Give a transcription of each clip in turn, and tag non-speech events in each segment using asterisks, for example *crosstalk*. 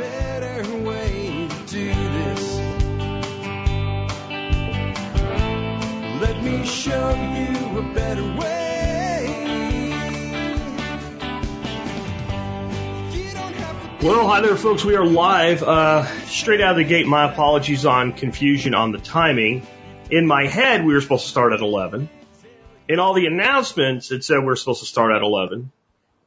better way to do this. Let me show you a better way. Well, hi there, folks. We are live. Uh, straight out of the gate, my apologies on confusion on the timing. In my head, we were supposed to start at 11. In all the announcements, it said we are supposed to start at 11.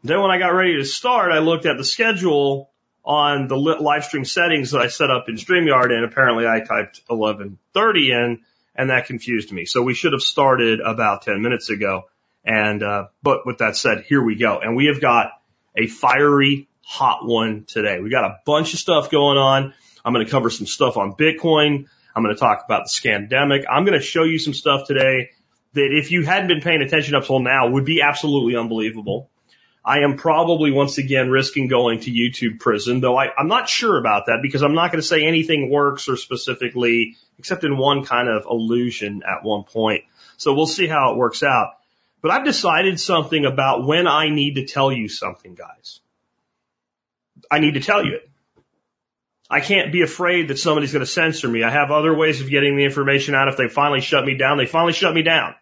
Then when I got ready to start, I looked at the schedule on the li- live stream settings that I set up in StreamYard, and apparently I typed 11:30 in, and that confused me. So we should have started about 10 minutes ago. And uh, but with that said, here we go, and we have got a fiery hot one today. We got a bunch of stuff going on. I'm going to cover some stuff on Bitcoin. I'm going to talk about the scandemic. I'm going to show you some stuff today that if you hadn't been paying attention up till now would be absolutely unbelievable. I am probably once again risking going to YouTube prison, though I, I'm not sure about that because I'm not going to say anything works or specifically, except in one kind of illusion at one point. So we'll see how it works out. But I've decided something about when I need to tell you something, guys. I need to tell you it. I can't be afraid that somebody's going to censor me. I have other ways of getting the information out. If they finally shut me down, they finally shut me down.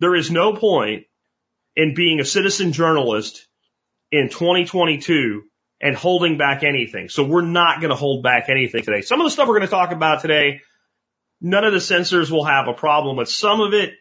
There is no point in being a citizen journalist in 2022 and holding back anything. So we're not going to hold back anything today. Some of the stuff we're going to talk about today, none of the censors will have a problem with. Some of it,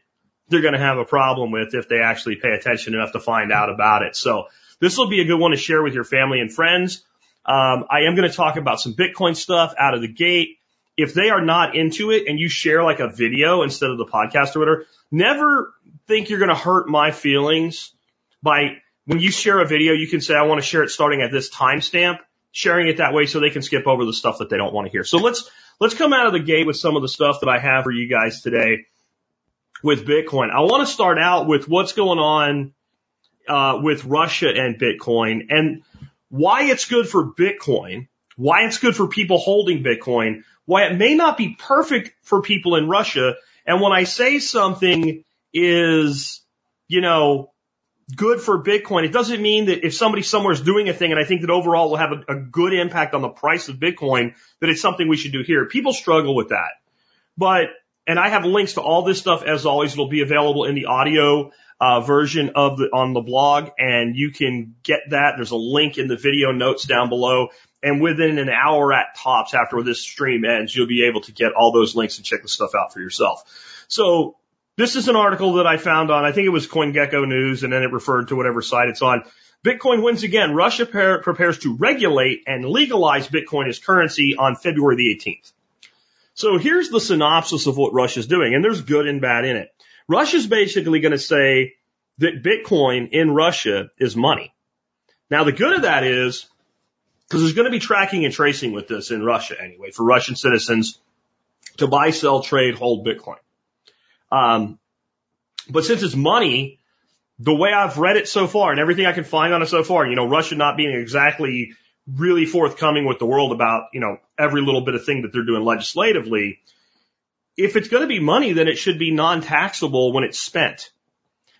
they're going to have a problem with if they actually pay attention enough to find out about it. So this will be a good one to share with your family and friends. Um, I am going to talk about some Bitcoin stuff out of the gate. If they are not into it and you share like a video instead of the podcast or whatever, never think you're going to hurt my feelings by when you share a video, you can say, I want to share it starting at this timestamp, sharing it that way so they can skip over the stuff that they don't want to hear. So let's, let's come out of the gate with some of the stuff that I have for you guys today with Bitcoin. I want to start out with what's going on, uh, with Russia and Bitcoin and why it's good for Bitcoin, why it's good for people holding Bitcoin, why it may not be perfect for people in Russia. And when I say something is, you know, good for Bitcoin, it doesn't mean that if somebody somewhere is doing a thing and I think that overall will have a, a good impact on the price of Bitcoin, that it's something we should do here. People struggle with that. But, and I have links to all this stuff as always. It'll be available in the audio uh, version of the on the blog, and you can get that. There's a link in the video notes down below. And within an hour at tops after this stream ends, you'll be able to get all those links and check the stuff out for yourself. So this is an article that I found on, I think it was CoinGecko News, and then it referred to whatever site it's on. Bitcoin wins again. Russia par- prepares to regulate and legalize Bitcoin as currency on February the 18th. So here's the synopsis of what Russia's doing, and there's good and bad in it. Russia's basically going to say that Bitcoin in Russia is money. Now the good of that is, because there's going to be tracking and tracing with this in Russia anyway, for Russian citizens to buy, sell, trade, hold Bitcoin. Um, but since it's money, the way I've read it so far and everything I can find on it so far, you know, Russia not being exactly really forthcoming with the world about, you know, every little bit of thing that they're doing legislatively. If it's going to be money, then it should be non-taxable when it's spent.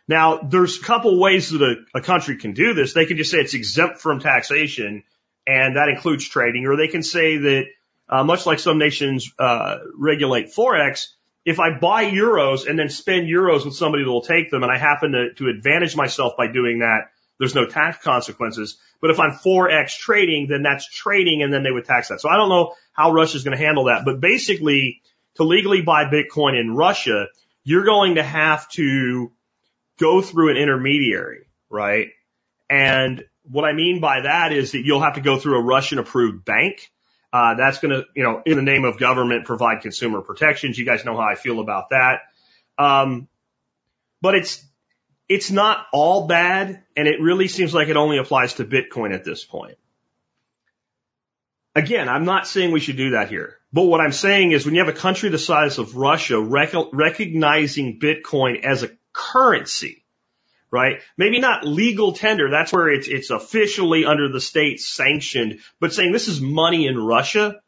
Now, there's a couple ways that a, a country can do this. They can just say it's exempt from taxation, and that includes trading, or they can say that, uh, much like some nations uh, regulate forex, if I buy euros and then spend euros with somebody that will take them, and I happen to, to advantage myself by doing that, there's no tax consequences. But if I'm forex trading, then that's trading, and then they would tax that. So I don't know how Russia's going to handle that, but basically, to legally buy Bitcoin in Russia, you're going to have to go through an intermediary, right? And what I mean by that is that you'll have to go through a Russian approved bank. Uh, that's going to, you know, in the name of government, provide consumer protections. You guys know how I feel about that. Um, but it's, it's not all bad. And it really seems like it only applies to Bitcoin at this point. Again, I'm not saying we should do that here. But what I'm saying is when you have a country the size of Russia rec- recognizing Bitcoin as a currency, right? Maybe not legal tender. That's where it's, it's officially under the state sanctioned, but saying this is money in Russia,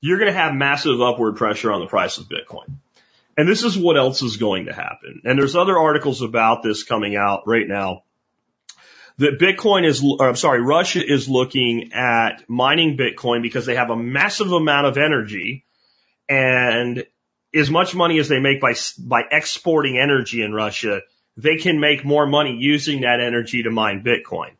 you're going to have massive upward pressure on the price of Bitcoin. And this is what else is going to happen. And there's other articles about this coming out right now. that Bitcoin is, or I'm sorry, Russia is looking at mining Bitcoin because they have a massive amount of energy and as much money as they make by, by exporting energy in Russia, they can make more money using that energy to mine Bitcoin.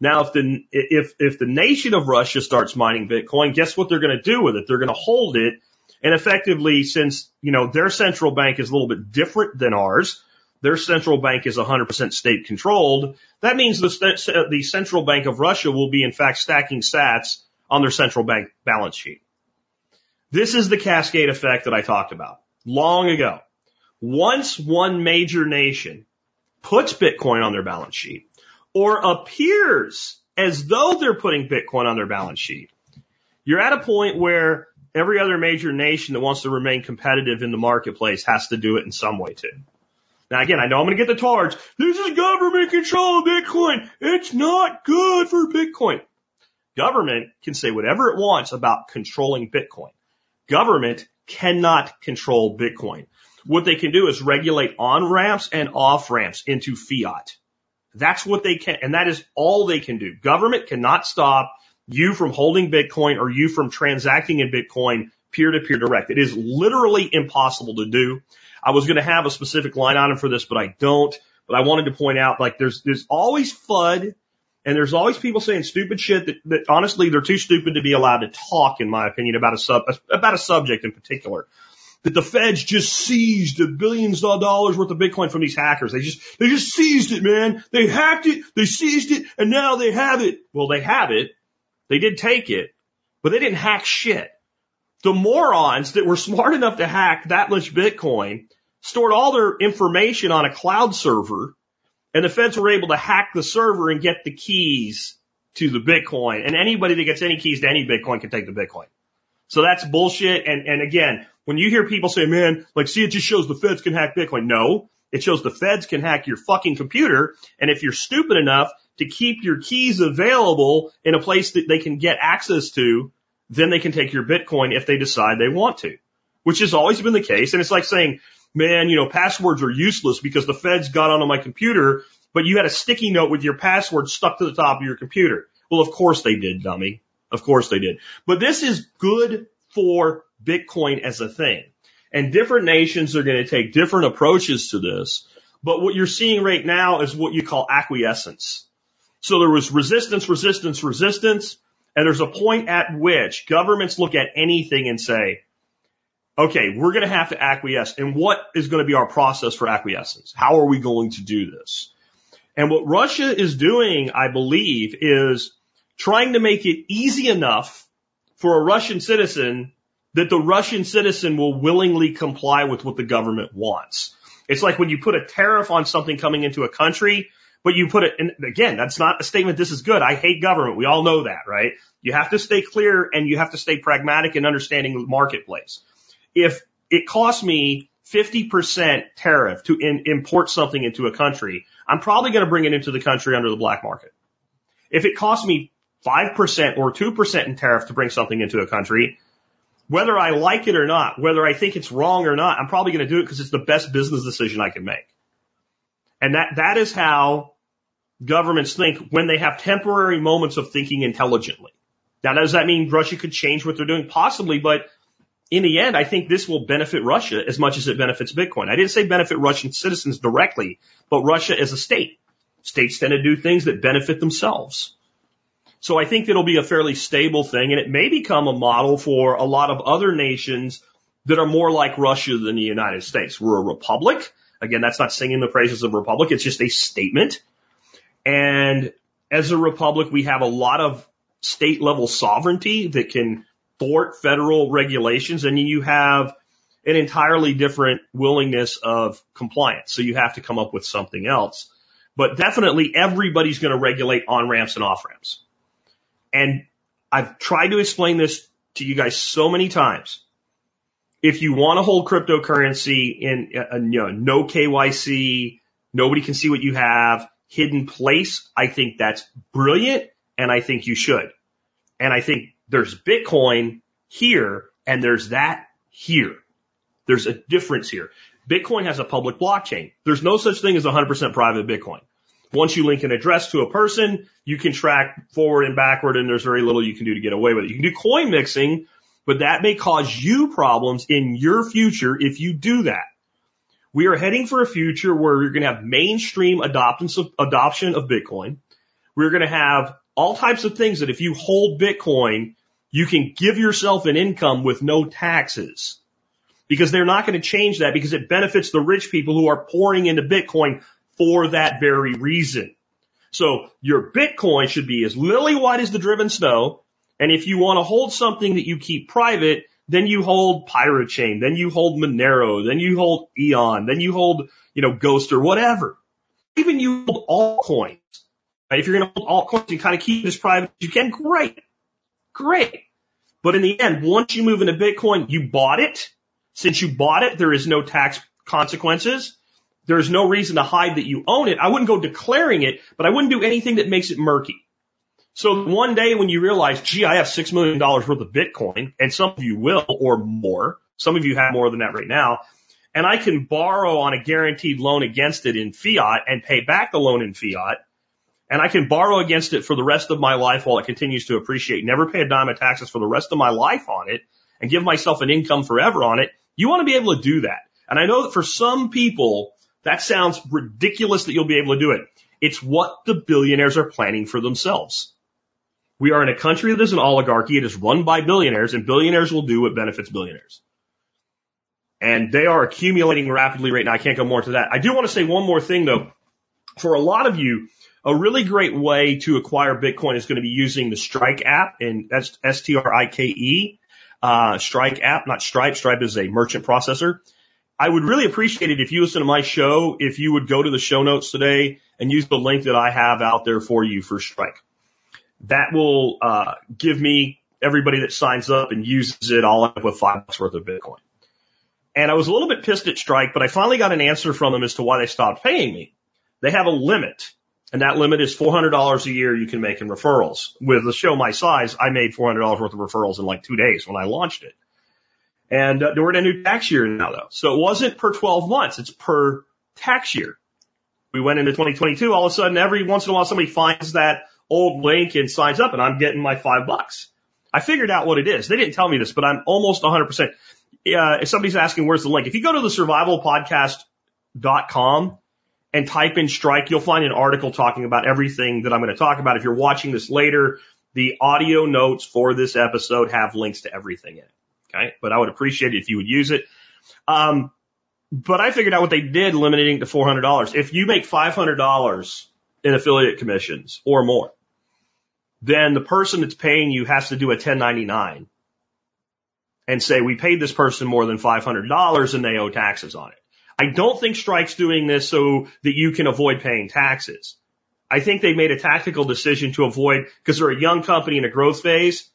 Now, if the, if, if the nation of Russia starts mining Bitcoin, guess what they're going to do with it? They're going to hold it. And effectively, since, you know, their central bank is a little bit different than ours, their central bank is 100% state controlled. That means the, the central bank of Russia will be in fact stacking sats on their central bank balance sheet. This is the cascade effect that I talked about long ago. Once one major nation puts Bitcoin on their balance sheet or appears as though they're putting Bitcoin on their balance sheet, you're at a point where every other major nation that wants to remain competitive in the marketplace has to do it in some way too. Now again, I know I'm going to get the charge. This is government control of Bitcoin. It's not good for Bitcoin. Government can say whatever it wants about controlling Bitcoin. Government cannot control Bitcoin. What they can do is regulate on ramps and off ramps into fiat. That's what they can, and that is all they can do. Government cannot stop you from holding Bitcoin or you from transacting in Bitcoin peer to peer direct. It is literally impossible to do. I was going to have a specific line item for this, but I don't. But I wanted to point out, like, there's, there's always FUD and there's always people saying stupid shit that, that honestly they're too stupid to be allowed to talk, in my opinion, about a sub, about a subject in particular. That the feds just seized the billions of dollars worth of Bitcoin from these hackers. They just, they just seized it, man. They hacked it, they seized it, and now they have it. Well, they have it. They did take it, but they didn't hack shit. The morons that were smart enough to hack that much Bitcoin stored all their information on a cloud server and the feds were able to hack the server and get the keys to the Bitcoin. And anybody that gets any keys to any Bitcoin can take the Bitcoin. So that's bullshit. And, and again, when you hear people say, man, like, see, it just shows the feds can hack Bitcoin. No, it shows the feds can hack your fucking computer. And if you're stupid enough to keep your keys available in a place that they can get access to, then they can take your Bitcoin if they decide they want to, which has always been the case. And it's like saying, man, you know, passwords are useless because the feds got onto my computer, but you had a sticky note with your password stuck to the top of your computer. Well, of course they did, dummy. Of course they did. But this is good for Bitcoin as a thing. And different nations are going to take different approaches to this. But what you're seeing right now is what you call acquiescence. So there was resistance, resistance, resistance. And there's a point at which governments look at anything and say, okay, we're going to have to acquiesce. And what is going to be our process for acquiescence? How are we going to do this? And what Russia is doing, I believe, is trying to make it easy enough for a Russian citizen that the Russian citizen will willingly comply with what the government wants. It's like when you put a tariff on something coming into a country, but you put it, and again, that's not a statement, this is good. I hate government. We all know that, right? You have to stay clear and you have to stay pragmatic in understanding the marketplace. If it costs me 50% tariff to in, import something into a country, I'm probably going to bring it into the country under the black market. If it costs me 5% or 2% in tariff to bring something into a country, whether I like it or not, whether I think it's wrong or not, I'm probably going to do it because it's the best business decision I can make. And that, that is how governments think when they have temporary moments of thinking intelligently. Now, does that mean Russia could change what they're doing? Possibly, but in the end, I think this will benefit Russia as much as it benefits Bitcoin. I didn't say benefit Russian citizens directly, but Russia as a state. States tend to do things that benefit themselves. So I think it'll be a fairly stable thing and it may become a model for a lot of other nations that are more like Russia than the United States. We're a republic. Again, that's not singing the praises of republic. It's just a statement. And as a republic, we have a lot of state level sovereignty that can thwart federal regulations and you have an entirely different willingness of compliance. So you have to come up with something else. But definitely everybody's going to regulate on ramps and off ramps. And I've tried to explain this to you guys so many times. If you want to hold cryptocurrency in a, you know, no KYC, nobody can see what you have, hidden place, I think that's brilliant and I think you should. And I think there's Bitcoin here and there's that here. There's a difference here. Bitcoin has a public blockchain. There's no such thing as 100% private Bitcoin. Once you link an address to a person, you can track forward and backward and there's very little you can do to get away with it. You can do coin mixing, but that may cause you problems in your future if you do that. We are heading for a future where you're going to have mainstream adoption of Bitcoin. We're going to have all types of things that if you hold Bitcoin, you can give yourself an income with no taxes because they're not going to change that because it benefits the rich people who are pouring into Bitcoin for that very reason. So your Bitcoin should be as lily white as the driven snow. And if you want to hold something that you keep private, then you hold Pirate Chain, then you hold Monero, then you hold Eon, then you hold, you know, Ghost or whatever. Even you hold altcoins. If you're going to hold altcoins and kind of keep this private, you can, great. Great. But in the end, once you move into Bitcoin, you bought it. Since you bought it, there is no tax consequences. There's no reason to hide that you own it. I wouldn't go declaring it, but I wouldn't do anything that makes it murky. So one day when you realize, gee, I have six million dollars worth of Bitcoin, and some of you will or more. Some of you have more than that right now. And I can borrow on a guaranteed loan against it in fiat and pay back the loan in fiat and I can borrow against it for the rest of my life while it continues to appreciate, never pay a dime of taxes for the rest of my life on it and give myself an income forever on it. You want to be able to do that. And I know that for some people, that sounds ridiculous that you'll be able to do it. It's what the billionaires are planning for themselves. We are in a country that is an oligarchy. It is run by billionaires and billionaires will do what benefits billionaires. And they are accumulating rapidly right now. I can't go more to that. I do want to say one more thing though. For a lot of you, a really great way to acquire Bitcoin is going to be using the Strike app and that's S-T-R-I-K-E, uh, Strike app, not Stripe. Stripe is a merchant processor. I would really appreciate it if you listen to my show, if you would go to the show notes today and use the link that I have out there for you for Strike. That will, uh, give me everybody that signs up and uses it all up with five bucks worth of Bitcoin. And I was a little bit pissed at Strike, but I finally got an answer from them as to why they stopped paying me. They have a limit and that limit is $400 a year you can make in referrals. With a show my size, I made $400 worth of referrals in like two days when I launched it. And uh, we're in a new tax year now though. So it wasn't per 12 months. It's per tax year. We went into 2022. All of a sudden, every once in a while, somebody finds that old link and signs up and I'm getting my five bucks. I figured out what it is. They didn't tell me this, but I'm almost 100%. Uh, if somebody's asking where's the link, if you go to the survivalpodcast.com, and type in strike, you'll find an article talking about everything that I'm going to talk about. If you're watching this later, the audio notes for this episode have links to everything in it. Okay. But I would appreciate it if you would use it. Um, but I figured out what they did limiting to $400. If you make $500 in affiliate commissions or more, then the person that's paying you has to do a 1099 and say, we paid this person more than $500 and they owe taxes on it. I don't think Strike's doing this so that you can avoid paying taxes. I think they made a tactical decision to avoid, because they're a young company in a growth phase,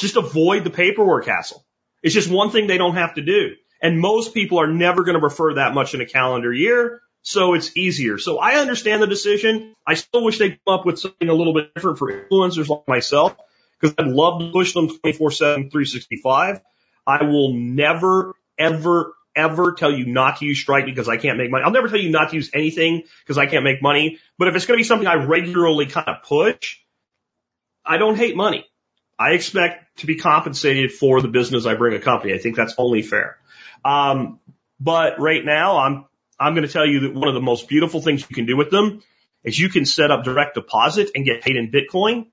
just avoid the paperwork hassle. It's just one thing they don't have to do. And most people are never going to refer that much in a calendar year. So it's easier. So I understand the decision. I still wish they'd come up with something a little bit different for influencers like myself, because I'd love to push them 24-7, 365. I will never, ever, ever tell you not to use Stripe because I can't make money. I'll never tell you not to use anything because I can't make money. But if it's going to be something I regularly kind of push, I don't hate money. I expect to be compensated for the business I bring a company. I think that's only fair. Um, but right now I'm, I'm going to tell you that one of the most beautiful things you can do with them is you can set up direct deposit and get paid in Bitcoin.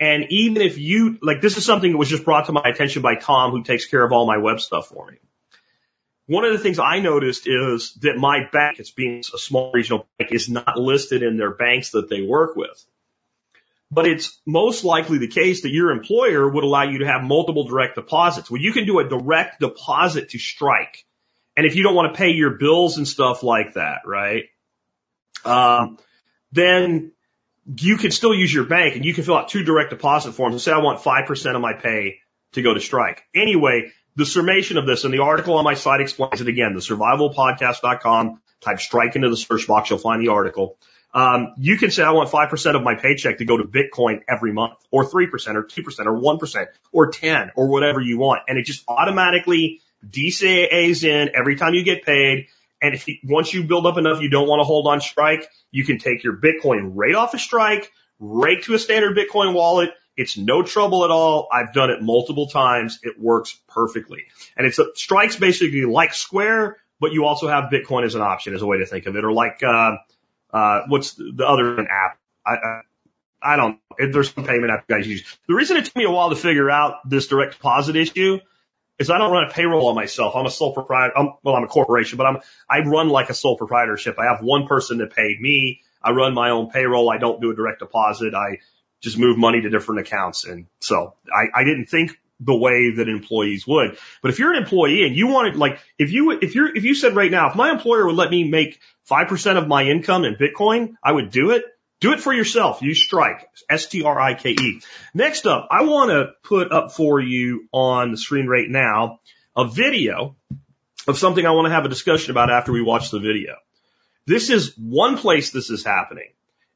And even if you, like this is something that was just brought to my attention by Tom who takes care of all my web stuff for me. One of the things I noticed is that my bank, it's being a small regional bank, is not listed in their banks that they work with. But it's most likely the case that your employer would allow you to have multiple direct deposits. Well, you can do a direct deposit to strike. And if you don't want to pay your bills and stuff like that, right? Um, then you can still use your bank and you can fill out two direct deposit forms and say, I want 5% of my pay to go to strike. Anyway, the summation of this and the article on my site explains it again, the survivalpodcast.com, type strike into the search box, you'll find the article. Um, you can say, I want 5% of my paycheck to go to Bitcoin every month or 3% or 2% or 1% or 10 or whatever you want. And it just automatically DCAs in every time you get paid And if you, once you build up enough, you don't want to hold on strike, you can take your Bitcoin right off a strike, right to a standard Bitcoin wallet. It's no trouble at all. I've done it multiple times. It works perfectly. And it's a, strikes basically like Square, but you also have Bitcoin as an option as a way to think of it or like, uh, uh, what's the other app? I, I, I don't, there's some payment app you guys use. The reason it took me a while to figure out this direct deposit issue is I don't run a payroll on myself. I'm a sole proprietor. I'm, well, I'm a corporation, but I'm, I run like a sole proprietorship. I have one person that paid me. I run my own payroll. I don't do a direct deposit. I just move money to different accounts. And so I, I didn't think the way that employees would. But if you're an employee and you wanted, like, if you, if you're, if you said right now, if my employer would let me make 5% of my income in Bitcoin, I would do it. Do it for yourself. Use Strike. S-T-R-I-K-E. Next up, I want to put up for you on the screen right now a video of something I want to have a discussion about after we watch the video. This is one place this is happening.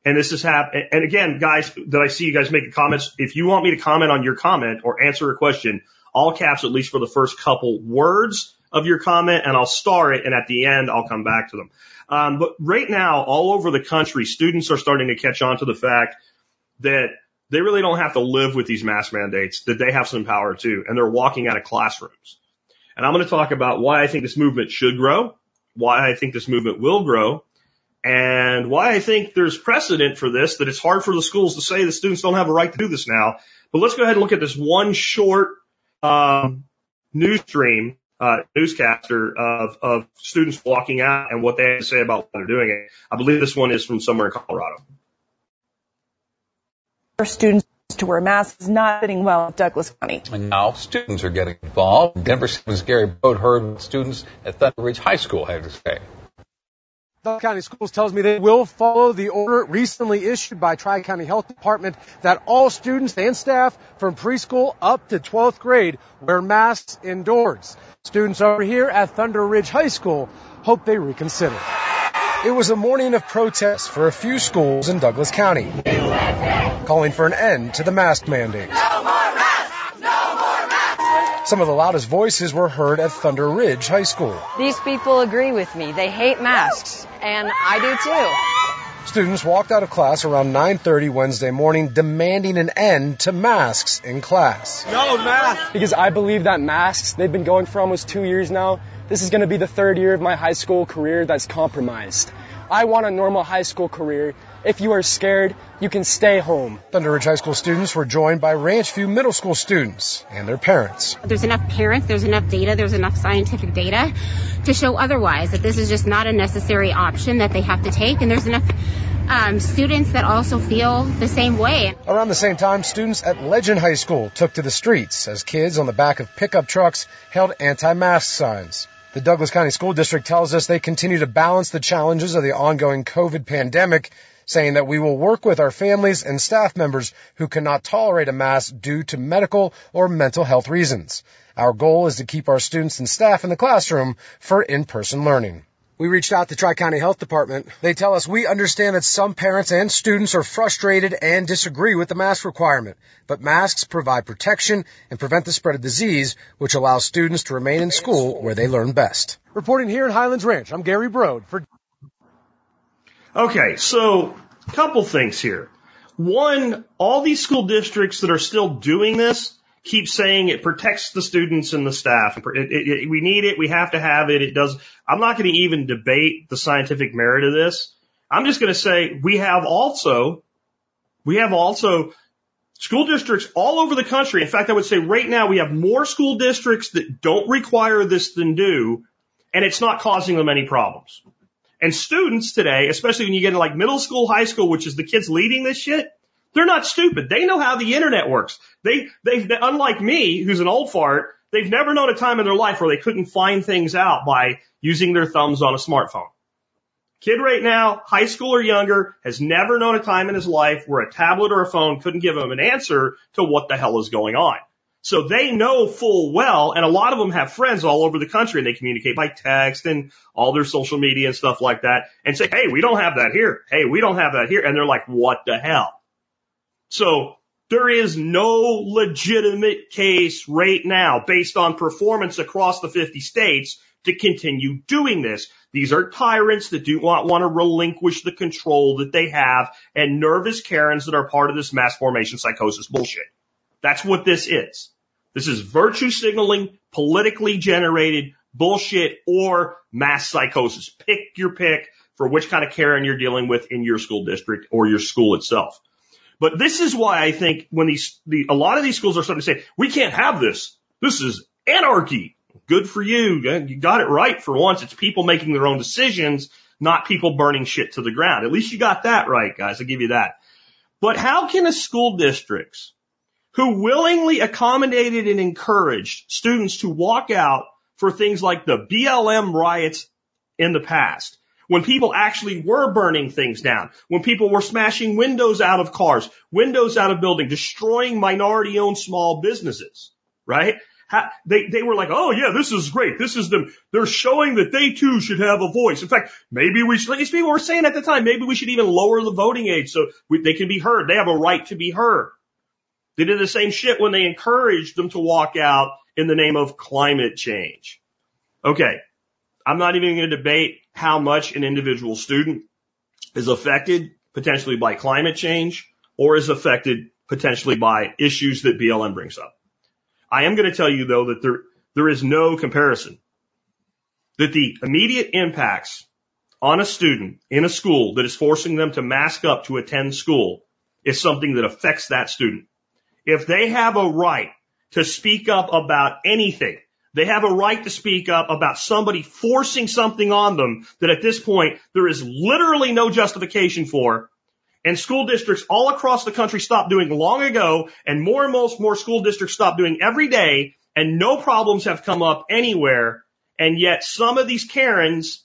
And this is hap- and again, guys, that I see you guys making comments. If you want me to comment on your comment or answer a question, all caps at least for the first couple words of your comment, and I'll star it, and at the end I'll come back to them. Um, but right now, all over the country, students are starting to catch on to the fact that they really don't have to live with these mask mandates, that they have some power too, and they're walking out of classrooms. And I'm going to talk about why I think this movement should grow, why I think this movement will grow, and why I think there's precedent for this, that it's hard for the schools to say the students don't have a right to do this now. But let's go ahead and look at this one short um, news stream uh, newscaster of, of students walking out and what they have to say about why they're doing it. I believe this one is from somewhere in Colorado. For students to wear masks is not fitting well at Douglas County. And now students are getting involved. Denver 7's Gary Brode heard what students at Thunder Ridge High School had to say. County Schools tells me they will follow the order recently issued by Tri-County Health Department that all students and staff from preschool up to 12th grade wear masks indoors. Students over here at Thunder Ridge High School hope they reconsider. It was a morning of protests for a few schools in Douglas County, calling for an end to the mask mandate. No more masks! No more masks! Some of the loudest voices were heard at Thunder Ridge High School. These people agree with me. They hate masks, and I do too. Students walked out of class around 9:30 Wednesday morning demanding an end to masks in class. No masks. Because I believe that masks, they've been going for almost 2 years now. This is going to be the third year of my high school career that's compromised. I want a normal high school career. If you are scared, you can stay home. Thunder Ridge High School students were joined by Ranchview Middle School students and their parents. There's enough parents, there's enough data, there's enough scientific data to show otherwise, that this is just not a necessary option that they have to take, and there's enough um, students that also feel the same way. Around the same time, students at Legend High School took to the streets as kids on the back of pickup trucks held anti-mask signs. The Douglas County School District tells us they continue to balance the challenges of the ongoing COVID pandemic, saying that we will work with our families and staff members who cannot tolerate a mask due to medical or mental health reasons. Our goal is to keep our students and staff in the classroom for in-person learning. We reached out to Tri-County Health Department. They tell us we understand that some parents and students are frustrated and disagree with the mask requirement, but masks provide protection and prevent the spread of disease, which allows students to remain in school where they learn best. Reporting here in Highlands Ranch, I'm Gary Brode for Okay, so a couple things here. One, all these school districts that are still doing this keep saying it protects the students and the staff. It, it, it, we need it. We have to have it. It does. I'm not going to even debate the scientific merit of this. I'm just going to say we have also, we have also school districts all over the country. In fact, I would say right now we have more school districts that don't require this than do, and it's not causing them any problems. And students today, especially when you get into like middle school, high school, which is the kids leading this shit, they're not stupid. They know how the internet works. They, they, they, unlike me, who's an old fart, they've never known a time in their life where they couldn't find things out by using their thumbs on a smartphone. Kid right now, high school or younger, has never known a time in his life where a tablet or a phone couldn't give him an answer to what the hell is going on. So they know full well, and a lot of them have friends all over the country and they communicate by text and all their social media and stuff like that and say, hey, we don't have that here. Hey, we don't have that here. And they're like, what the hell? So there is no legitimate case right now based on performance across the 50 states to continue doing this. These are tyrants that do not want to relinquish the control that they have and nervous Karens that are part of this mass formation psychosis bullshit. That's what this is. This is virtue signaling, politically generated bullshit or mass psychosis. Pick your pick for which kind of Karen you're dealing with in your school district or your school itself. But this is why I think when these, the, a lot of these schools are starting to say, we can't have this. This is anarchy. Good for you. You got it right for once. It's people making their own decisions, not people burning shit to the ground. At least you got that right, guys. I'll give you that. But how can a school districts who willingly accommodated and encouraged students to walk out for things like the BLM riots in the past, when people actually were burning things down, when people were smashing windows out of cars, windows out of buildings, destroying minority owned small businesses, right? they, they were like, oh yeah, this is great. This is them. They're showing that they too should have a voice. In fact, maybe we should, these people were saying at the time, maybe we should even lower the voting age so we, they can be heard. They have a right to be heard. They did the same shit when they encouraged them to walk out in the name of climate change. Okay. I'm not even going to debate how much an individual student is affected potentially by climate change or is affected potentially by issues that BLM brings up. I am going to tell you though that there, there is no comparison that the immediate impacts on a student in a school that is forcing them to mask up to attend school is something that affects that student. If they have a right to speak up about anything, they have a right to speak up about somebody forcing something on them that at this point there is literally no justification for. And school districts all across the country stopped doing long ago and more and most more school districts stop doing every day and no problems have come up anywhere. And yet some of these Karens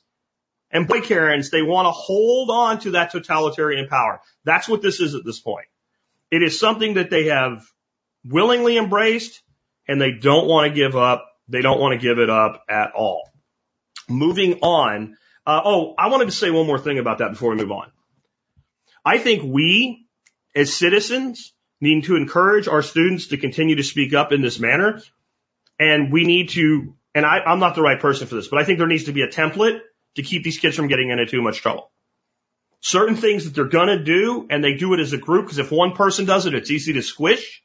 and boy Karens, they want to hold on to that totalitarian power. That's what this is at this point. It is something that they have willingly embraced and they don't want to give up. They don't want to give it up at all. Moving on. Uh, oh, I wanted to say one more thing about that before we move on. I think we as citizens need to encourage our students to continue to speak up in this manner. And we need to, and I, I'm not the right person for this, but I think there needs to be a template to keep these kids from getting into too much trouble. Certain things that they're gonna do, and they do it as a group, because if one person does it, it's easy to squish.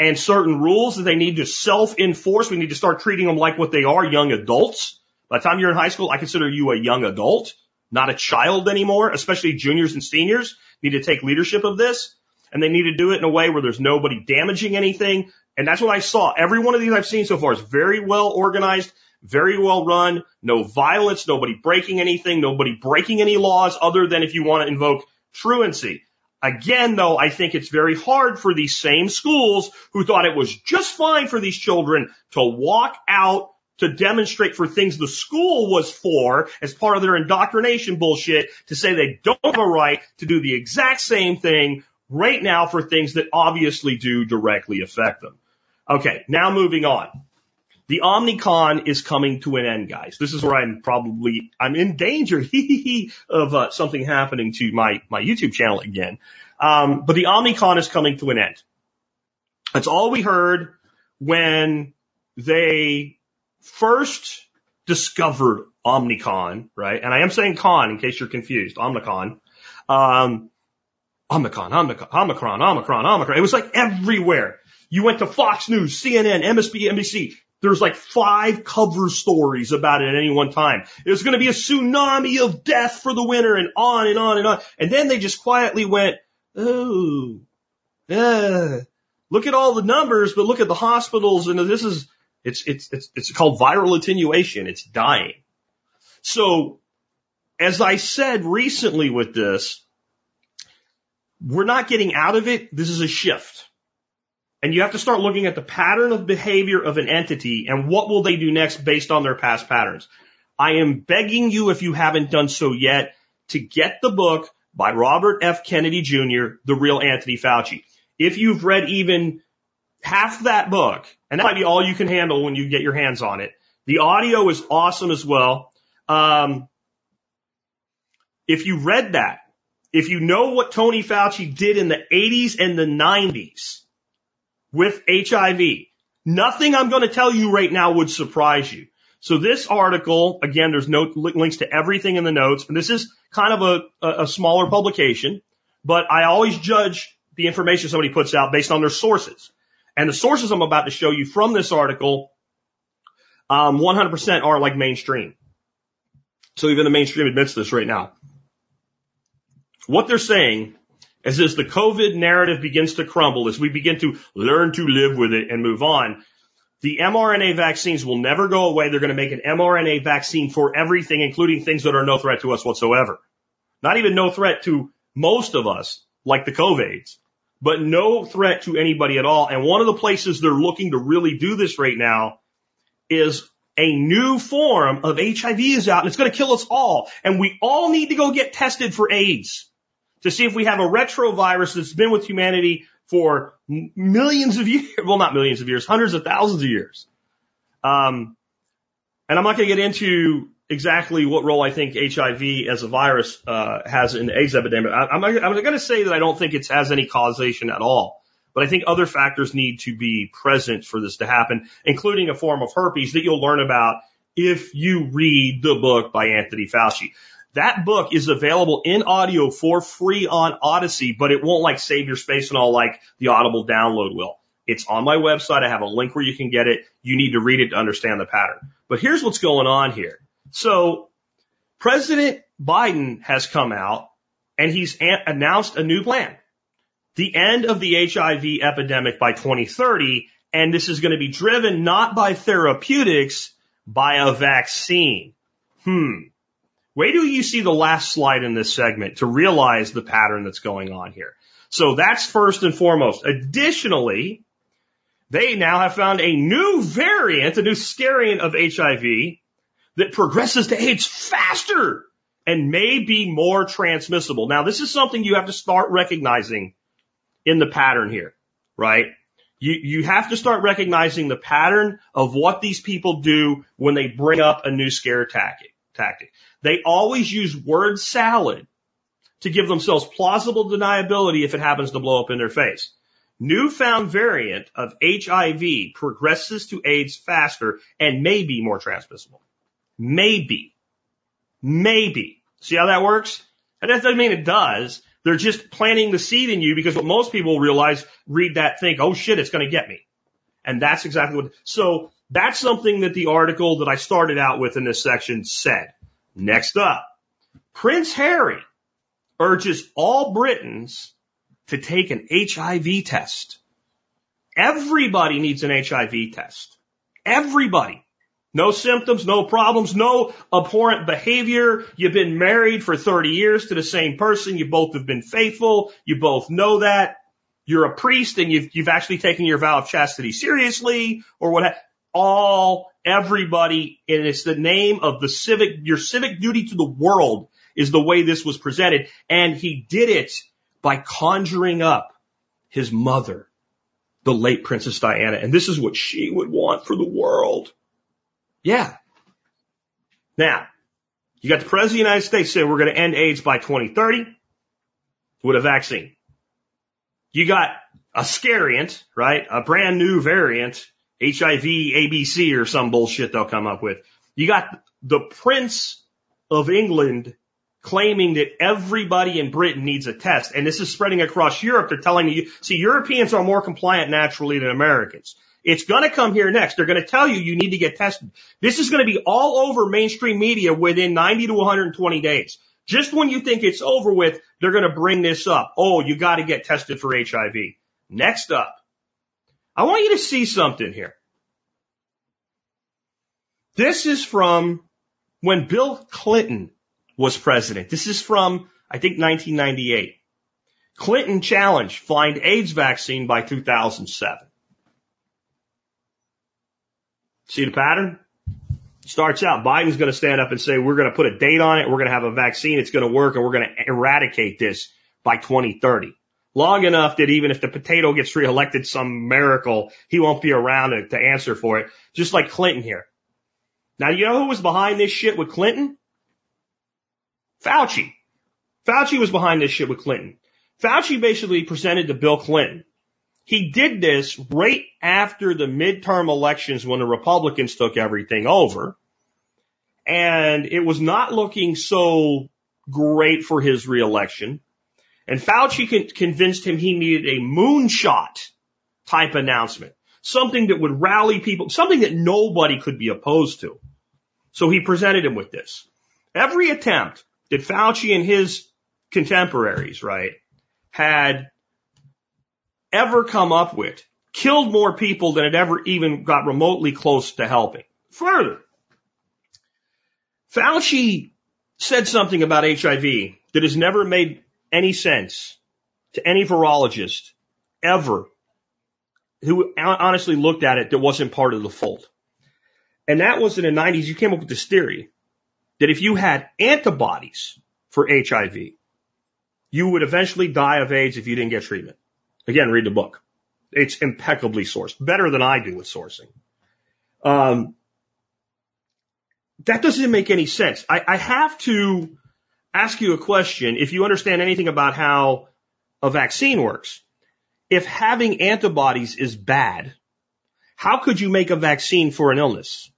And certain rules that they need to self-enforce, we need to start treating them like what they are, young adults. By the time you're in high school, I consider you a young adult not a child anymore, especially juniors and seniors need to take leadership of this and they need to do it in a way where there's nobody damaging anything. And that's what I saw. Every one of these I've seen so far is very well organized, very well run, no violence, nobody breaking anything, nobody breaking any laws other than if you want to invoke truancy. Again, though, I think it's very hard for these same schools who thought it was just fine for these children to walk out to demonstrate for things the school was for as part of their indoctrination bullshit to say they don't have a right to do the exact same thing right now for things that obviously do directly affect them. Okay, now moving on. The Omnicon is coming to an end, guys. This is where I'm probably, I'm in danger *laughs* of uh, something happening to my, my YouTube channel again. Um, but the Omnicon is coming to an end. That's all we heard when they first discovered Omnicon, right? And I am saying con in case you're confused, Omnicon. Um, Omicron, Omicron, Omicron, Omicron, Omicron. It was like everywhere. You went to Fox News, CNN, MSB, NBC. There's like five cover stories about it at any one time. It was going to be a tsunami of death for the winter and on and on and on. And then they just quietly went, oh, uh, look at all the numbers, but look at the hospitals and this is, it's, it's, it's, it's called viral attenuation. It's dying. So as I said recently with this, we're not getting out of it. This is a shift. And you have to start looking at the pattern of behavior of an entity and what will they do next based on their past patterns. I am begging you, if you haven't done so yet, to get the book by Robert F. Kennedy Jr., The Real Anthony Fauci. If you've read even half that book, and that might be all you can handle when you get your hands on it. The audio is awesome as well. Um, if you read that, if you know what Tony Fauci did in the 80s and the 90s with HIV, nothing I'm going to tell you right now would surprise you. So this article, again, there's no links to everything in the notes, and this is kind of a, a, smaller publication, but I always judge the information somebody puts out based on their sources. And the sources I'm about to show you from this article, um, 100% are like mainstream. So even the mainstream admits this right now. What they're saying is as the COVID narrative begins to crumble, as we begin to learn to live with it and move on, the mRNA vaccines will never go away. They're going to make an mRNA vaccine for everything, including things that are no threat to us whatsoever. Not even no threat to most of us, like the COVIDs, but no threat to anybody at all. And one of the places they're looking to really do this right now is a new form of HIV is out and it's going to kill us all. And we all need to go get tested for AIDS to see if we have a retrovirus that's been with humanity for millions of *laughs* years. Well, not millions of years, hundreds of thousands of years. Um, and I'm not going to get into exactly what role I think HIV as a virus uh, has in the AIDS epidemic. I, I'm going to say that I don't think it has any causation at all. But I think other factors need to be present for this to happen, including a form of herpes that you'll learn about if you read the book by Anthony Fauci. That book is available in audio for free on Odysee, but it won't like save your space and all like the Audible download will. It's on my website. I have a link where you can get it. You need to read it to understand the pattern. But here's what's going on here. So President Biden has come out and he's announced a new plan. The end of the HIV epidemic by 2030. And this is going to be driven not by therapeutics, by a vaccine. Hmm. Wait till you see the last slide in this segment to realize the pattern that's going on here. So that's first and foremost. Additionally, they now have found a new variant, a new scariant of HIV that progresses to AIDS faster and may be more transmissible. Now, this is something you have to start recognizing in the pattern here, right? You, you have to start recognizing the pattern of what these people do when they bring up a new scare tactic. Tactic. They always use word salad to give themselves plausible deniability if it happens to blow up in their face. Newfound variant of HIV progresses to AIDS faster and may be more transmissible. Maybe. Maybe. See how that works? And that doesn't mean it does. They're just planting the seed in you because what most people realize, read that, think, oh shit, it's going to get me. And that's exactly what, so that's something that the article that I started out with in this section said. Next up, Prince Harry urges all Britons to take an HIV test. Everybody needs an HIV test. Everybody. No symptoms, no problems, no abhorrent behavior. You've been married for 30 years to the same person. You both have been faithful. You both know that. You're a priest and you've, you've actually taken your vow of chastity seriously or what all, everybody, and it's the name of the civic, your civic duty to the world is the way this was presented. And he did it by conjuring up his mother, the late Princess Diana. And this is what she would want for the world. Yeah. Now, you got the President of the United States saying we're going to end AIDS by 2030 with a vaccine. You got a scariant, right? A brand new variant HIV ABC or some bullshit they'll come up with. You got the Prince of England claiming that everybody in Britain needs a test. And this is spreading across Europe. They're telling you, see, Europeans are more compliant naturally than Americans. It's going to come here next. They're going to tell you you need to get tested. This is going to be all over mainstream media within 90 to 120 days. Just when you think it's over with, they're going to bring this up. Oh, you got to get tested for HIV. Next up, I want you to see something here. This is from when Bill Clinton was president. This is from, I think, 1998. Clinton challenged find AIDS vaccine by 2007. See the pattern? Starts out, Biden's going to stand up and say, we're going to put a date on it. We're going to have a vaccine. It's going to work and we're going to eradicate this by 2030 long enough that even if the potato gets reelected some miracle, he won't be around to, to answer for it. Just like Clinton here. Now, you know who was behind this shit with Clinton? Fauci. Fauci was behind this shit with Clinton. Fauci basically presented to Bill Clinton. He did this right after the midterm elections when the Republicans took everything over. and it was not looking so great for his reelection. And Fauci con- convinced him he needed a moonshot type announcement, something that would rally people, something that nobody could be opposed to. So he presented him with this. Every attempt that Fauci and his contemporaries, right, had ever come up with killed more people than it ever even got remotely close to helping. Further, Fauci said something about HIV that has never made any sense to any virologist ever who honestly looked at it that wasn't part of the fold. And that was in the 90s, you came up with this theory that if you had antibodies for HIV, you would eventually die of AIDS if you didn't get treatment. Again, read the book. It's impeccably sourced, better than I do with sourcing. Um, that doesn't make any sense. I, I have to ask you a question. If you understand anything about how a vaccine works, if having antibodies is bad, how could you make a vaccine for an illness?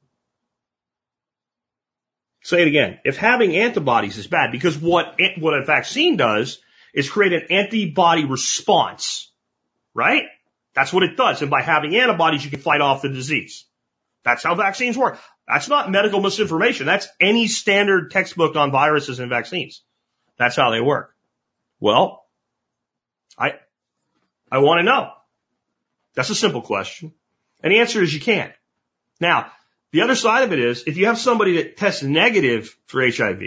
Say it again. If having antibodies is bad, because what, what a vaccine does is create an antibody response, right? That's what it does. And by having antibodies, you can fight off the disease. That's how vaccines work. That's not medical misinformation. That's any standard textbook on viruses and vaccines. That's how they work. Well, I, I want to know. That's a simple question. And the answer is you can't. Now, the other side of it is if you have somebody that tests negative for HIV,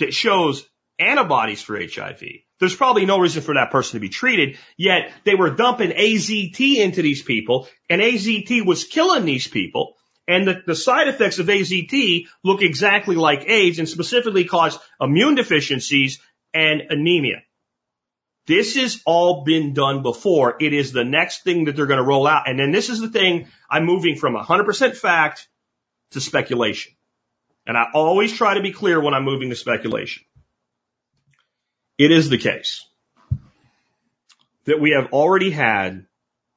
that shows antibodies for HIV, there's probably no reason for that person to be treated, yet they were dumping AZT into these people, and AZT was killing these people, and the, the side effects of AZT look exactly like AIDS and specifically cause immune deficiencies and anemia. This has all been done before. It is the next thing that they're going to roll out. And then this is the thing I'm moving from 100% fact to speculation. And I always try to be clear when I'm moving to speculation. It is the case that we have already had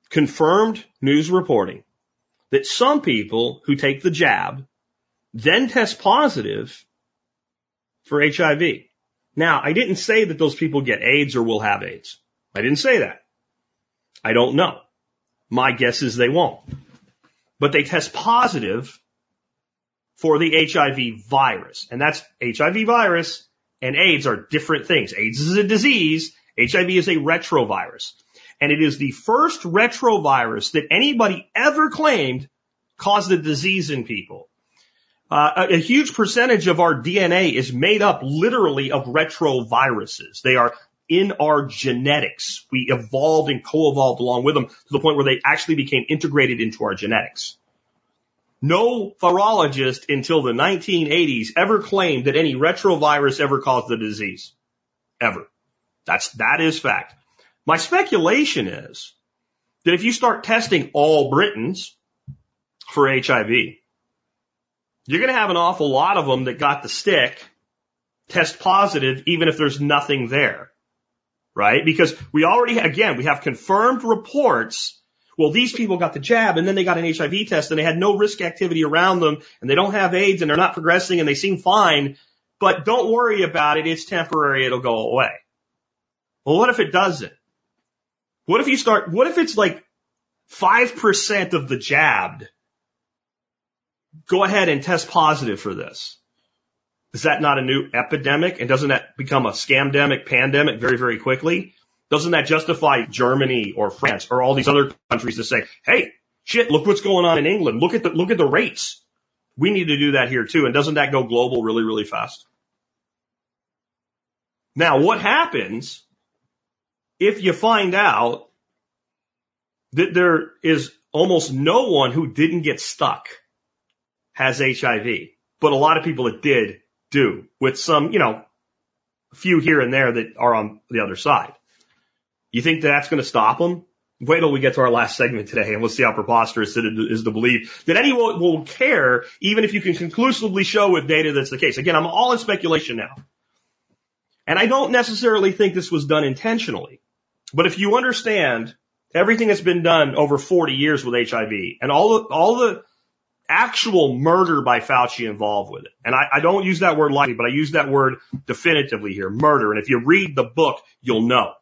confirmed news reporting that some people who take the jab then test positive for HIV. Now, I didn't say that those people get AIDS or will have AIDS. I didn't say that. I don't know. My guess is they won't. But they test positive for the HIV virus. And that's HIV virus and AIDS are different things. AIDS is a disease. HIV is a retrovirus. And it is the first retrovirus that anybody ever claimed caused a disease in people. Uh, a, a, huge percentage of our DNA is made up literally of retroviruses. They are in our genetics. We evolved and co-evolved along with them to the point where they actually became integrated into our genetics. No virologist until the 1980s ever claimed that any retrovirus ever caused the disease. Ever. That's, that is fact. My speculation is that if you start testing all Britons for HIV, you're going to have an awful lot of them that got the stick test positive even if there's nothing there. Right? Because we already, again, we have confirmed reports. Well, these people got the jab and then they got an HIV test and they had no risk activity around them and they don't have AIDS and they're not progressing and they seem fine. But don't worry about it. It's temporary. It'll go away. Well, what if it doesn't? What if you start, what if it's like 5% of the jabbed go ahead and test positive for this? Is that not a new epidemic? And doesn't that become a scamdemic, pandemic very, very quickly? Doesn't that justify Germany or France or all these other countries to say, hey, shit, look what's going on in England. Look at the, look at the rates. We need to do that here too. And doesn't that go global really, really fast? Now, what happens if you find out that there is almost no one who didn't get stuck has HIV, but a lot of people that did do with some, you know, a few here and there that are on the other side. You think that that's going to stop them? Wait till we get to our last segment today and we'll see how preposterous it is to believe that anyone will care even if you can conclusively show with data that's the case. Again, I'm all in speculation now. And I don't necessarily think this was done intentionally. But if you understand everything that's been done over 40 years with HIV and all the, all the actual murder by Fauci involved with it. And I, I don't use that word lightly, but I use that word definitively here, murder. And if you read the book, you'll know.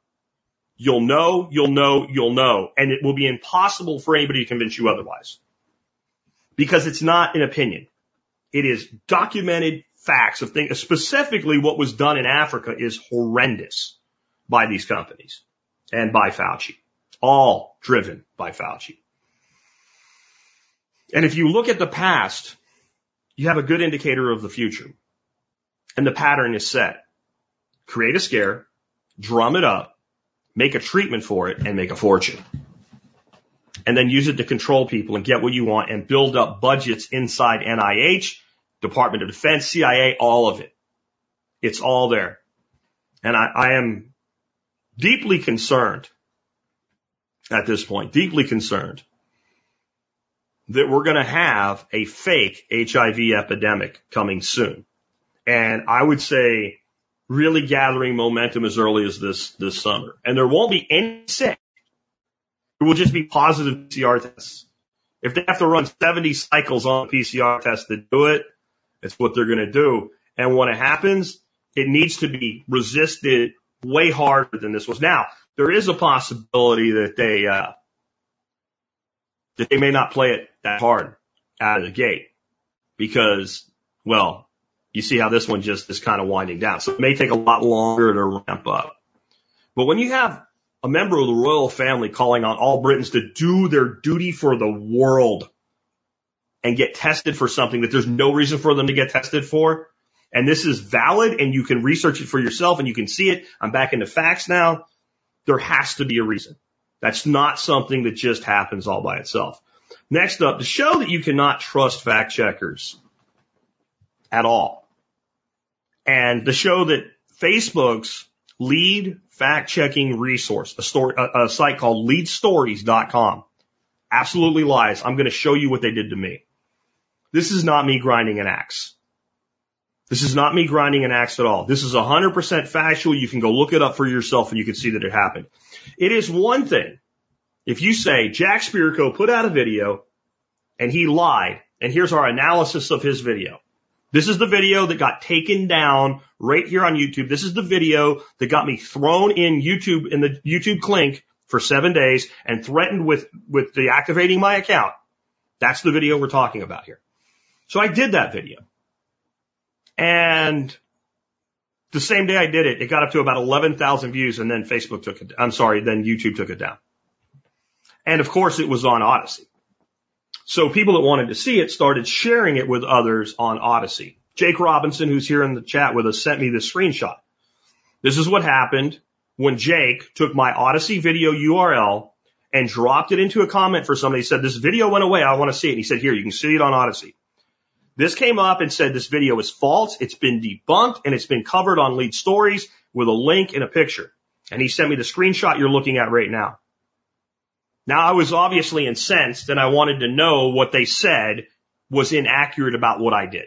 You'll know, you'll know, you'll know. And it will be impossible for anybody to convince you otherwise. Because it's not an opinion. It is documented facts of things. Specifically, what was done in Africa is horrendous by these companies and by Fauci. All driven by Fauci. And if you look at the past, you have a good indicator of the future. And the pattern is set. Create a scare, drum it up, make a treatment for it, and make a fortune. And then use it to control people and get what you want and build up budgets inside NIH, Department of Defense, CIA, all of it. It's all there. And I, I am deeply concerned at this point, deeply concerned that we're going to have a fake HIV epidemic coming soon. And I would say really gathering momentum as early as this, this summer. And there won't be any sick. It will just be positive PCR tests. If they have to run 70 cycles on PCR test to do it, it's what they're going to do. And when it happens, it needs to be resisted way harder than this was. Now, there is a possibility that they, uh, that they may not play it that hard out of the gate because, well, you see how this one just is kind of winding down. So it may take a lot longer to ramp up. But when you have a member of the royal family calling on all Britons to do their duty for the world and get tested for something that there's no reason for them to get tested for, and this is valid and you can research it for yourself and you can see it. I'm back into facts now. There has to be a reason. That's not something that just happens all by itself. Next up, to show that you cannot trust fact checkers at all. And to show that Facebook's lead fact checking resource, a, story, a, a site called leadstories.com, absolutely lies. I'm going to show you what they did to me. This is not me grinding an axe. This is not me grinding an axe at all. This is 100% factual. You can go look it up for yourself and you can see that it happened. It is one thing if you say Jack Spirko put out a video and he lied, and here's our analysis of his video. This is the video that got taken down right here on YouTube. This is the video that got me thrown in YouTube in the YouTube clink for seven days and threatened with, with deactivating my account. That's the video we're talking about here. So I did that video. And the same day I did it, it got up to about 11,000 views and then Facebook took it, I'm sorry, then YouTube took it down. And of course it was on Odysee. So people that wanted to see it started sharing it with others on Odysee. Jake Robinson, who's here in the chat with us, sent me this screenshot. This is what happened when Jake took my Odysee video URL and dropped it into a comment for somebody. He said, this video went away. I want to see it. And he said, here, you can see it on Odysee. This came up and said this video is false. It's been debunked and it's been covered on lead stories with a link and a picture. And he sent me the screenshot you're looking at right now. Now I was obviously incensed and I wanted to know what they said was inaccurate about what I did.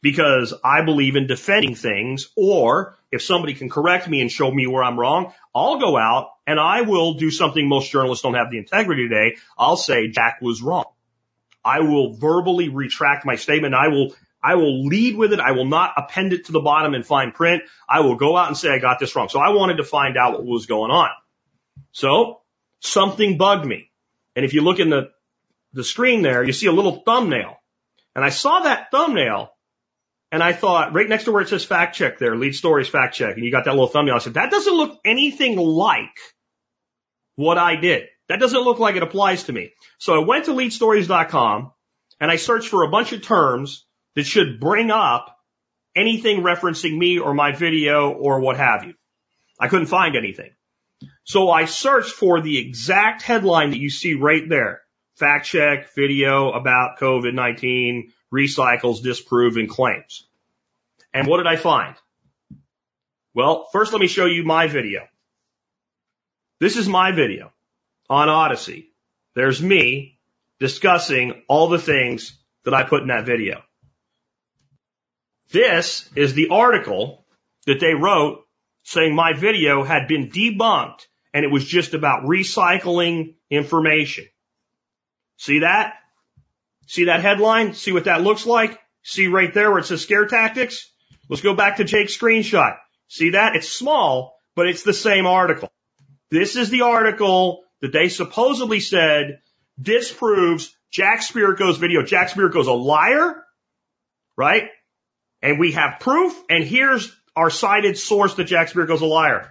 Because I believe in defending things or if somebody can correct me and show me where I'm wrong, I'll go out and I will do something most journalists don't have the integrity today. I'll say Jack was wrong. I will verbally retract my statement. I will, I will lead with it. I will not append it to the bottom in fine print. I will go out and say I got this wrong. So I wanted to find out what was going on. So something bugged me. And if you look in the, the screen there, you see a little thumbnail. And I saw that thumbnail and I thought right next to where it says fact check there, lead stories fact check, and you got that little thumbnail. I said, that doesn't look anything like what I did. That doesn't look like it applies to me. So I went to leadstories.com and I searched for a bunch of terms that should bring up anything referencing me or my video or what have you. I couldn't find anything. So I searched for the exact headline that you see right there. Fact check video about COVID-19 recycles disproven claims. And what did I find? Well, first let me show you my video. This is my video on Odysee, There's me discussing all the things that I put in that video. This is the article that they wrote saying my video had been debunked and it was just about recycling information. See that? See that headline? See what that looks like? See right there where it says scare tactics? Let's go back to Jake's screenshot. See that? It's small, but it's the same article. This is the article that they supposedly said disproves Jack Spirko's video. Jack Spirko's a liar, right? And we have proof, and here's our cited source that Jack Spirko's a liar.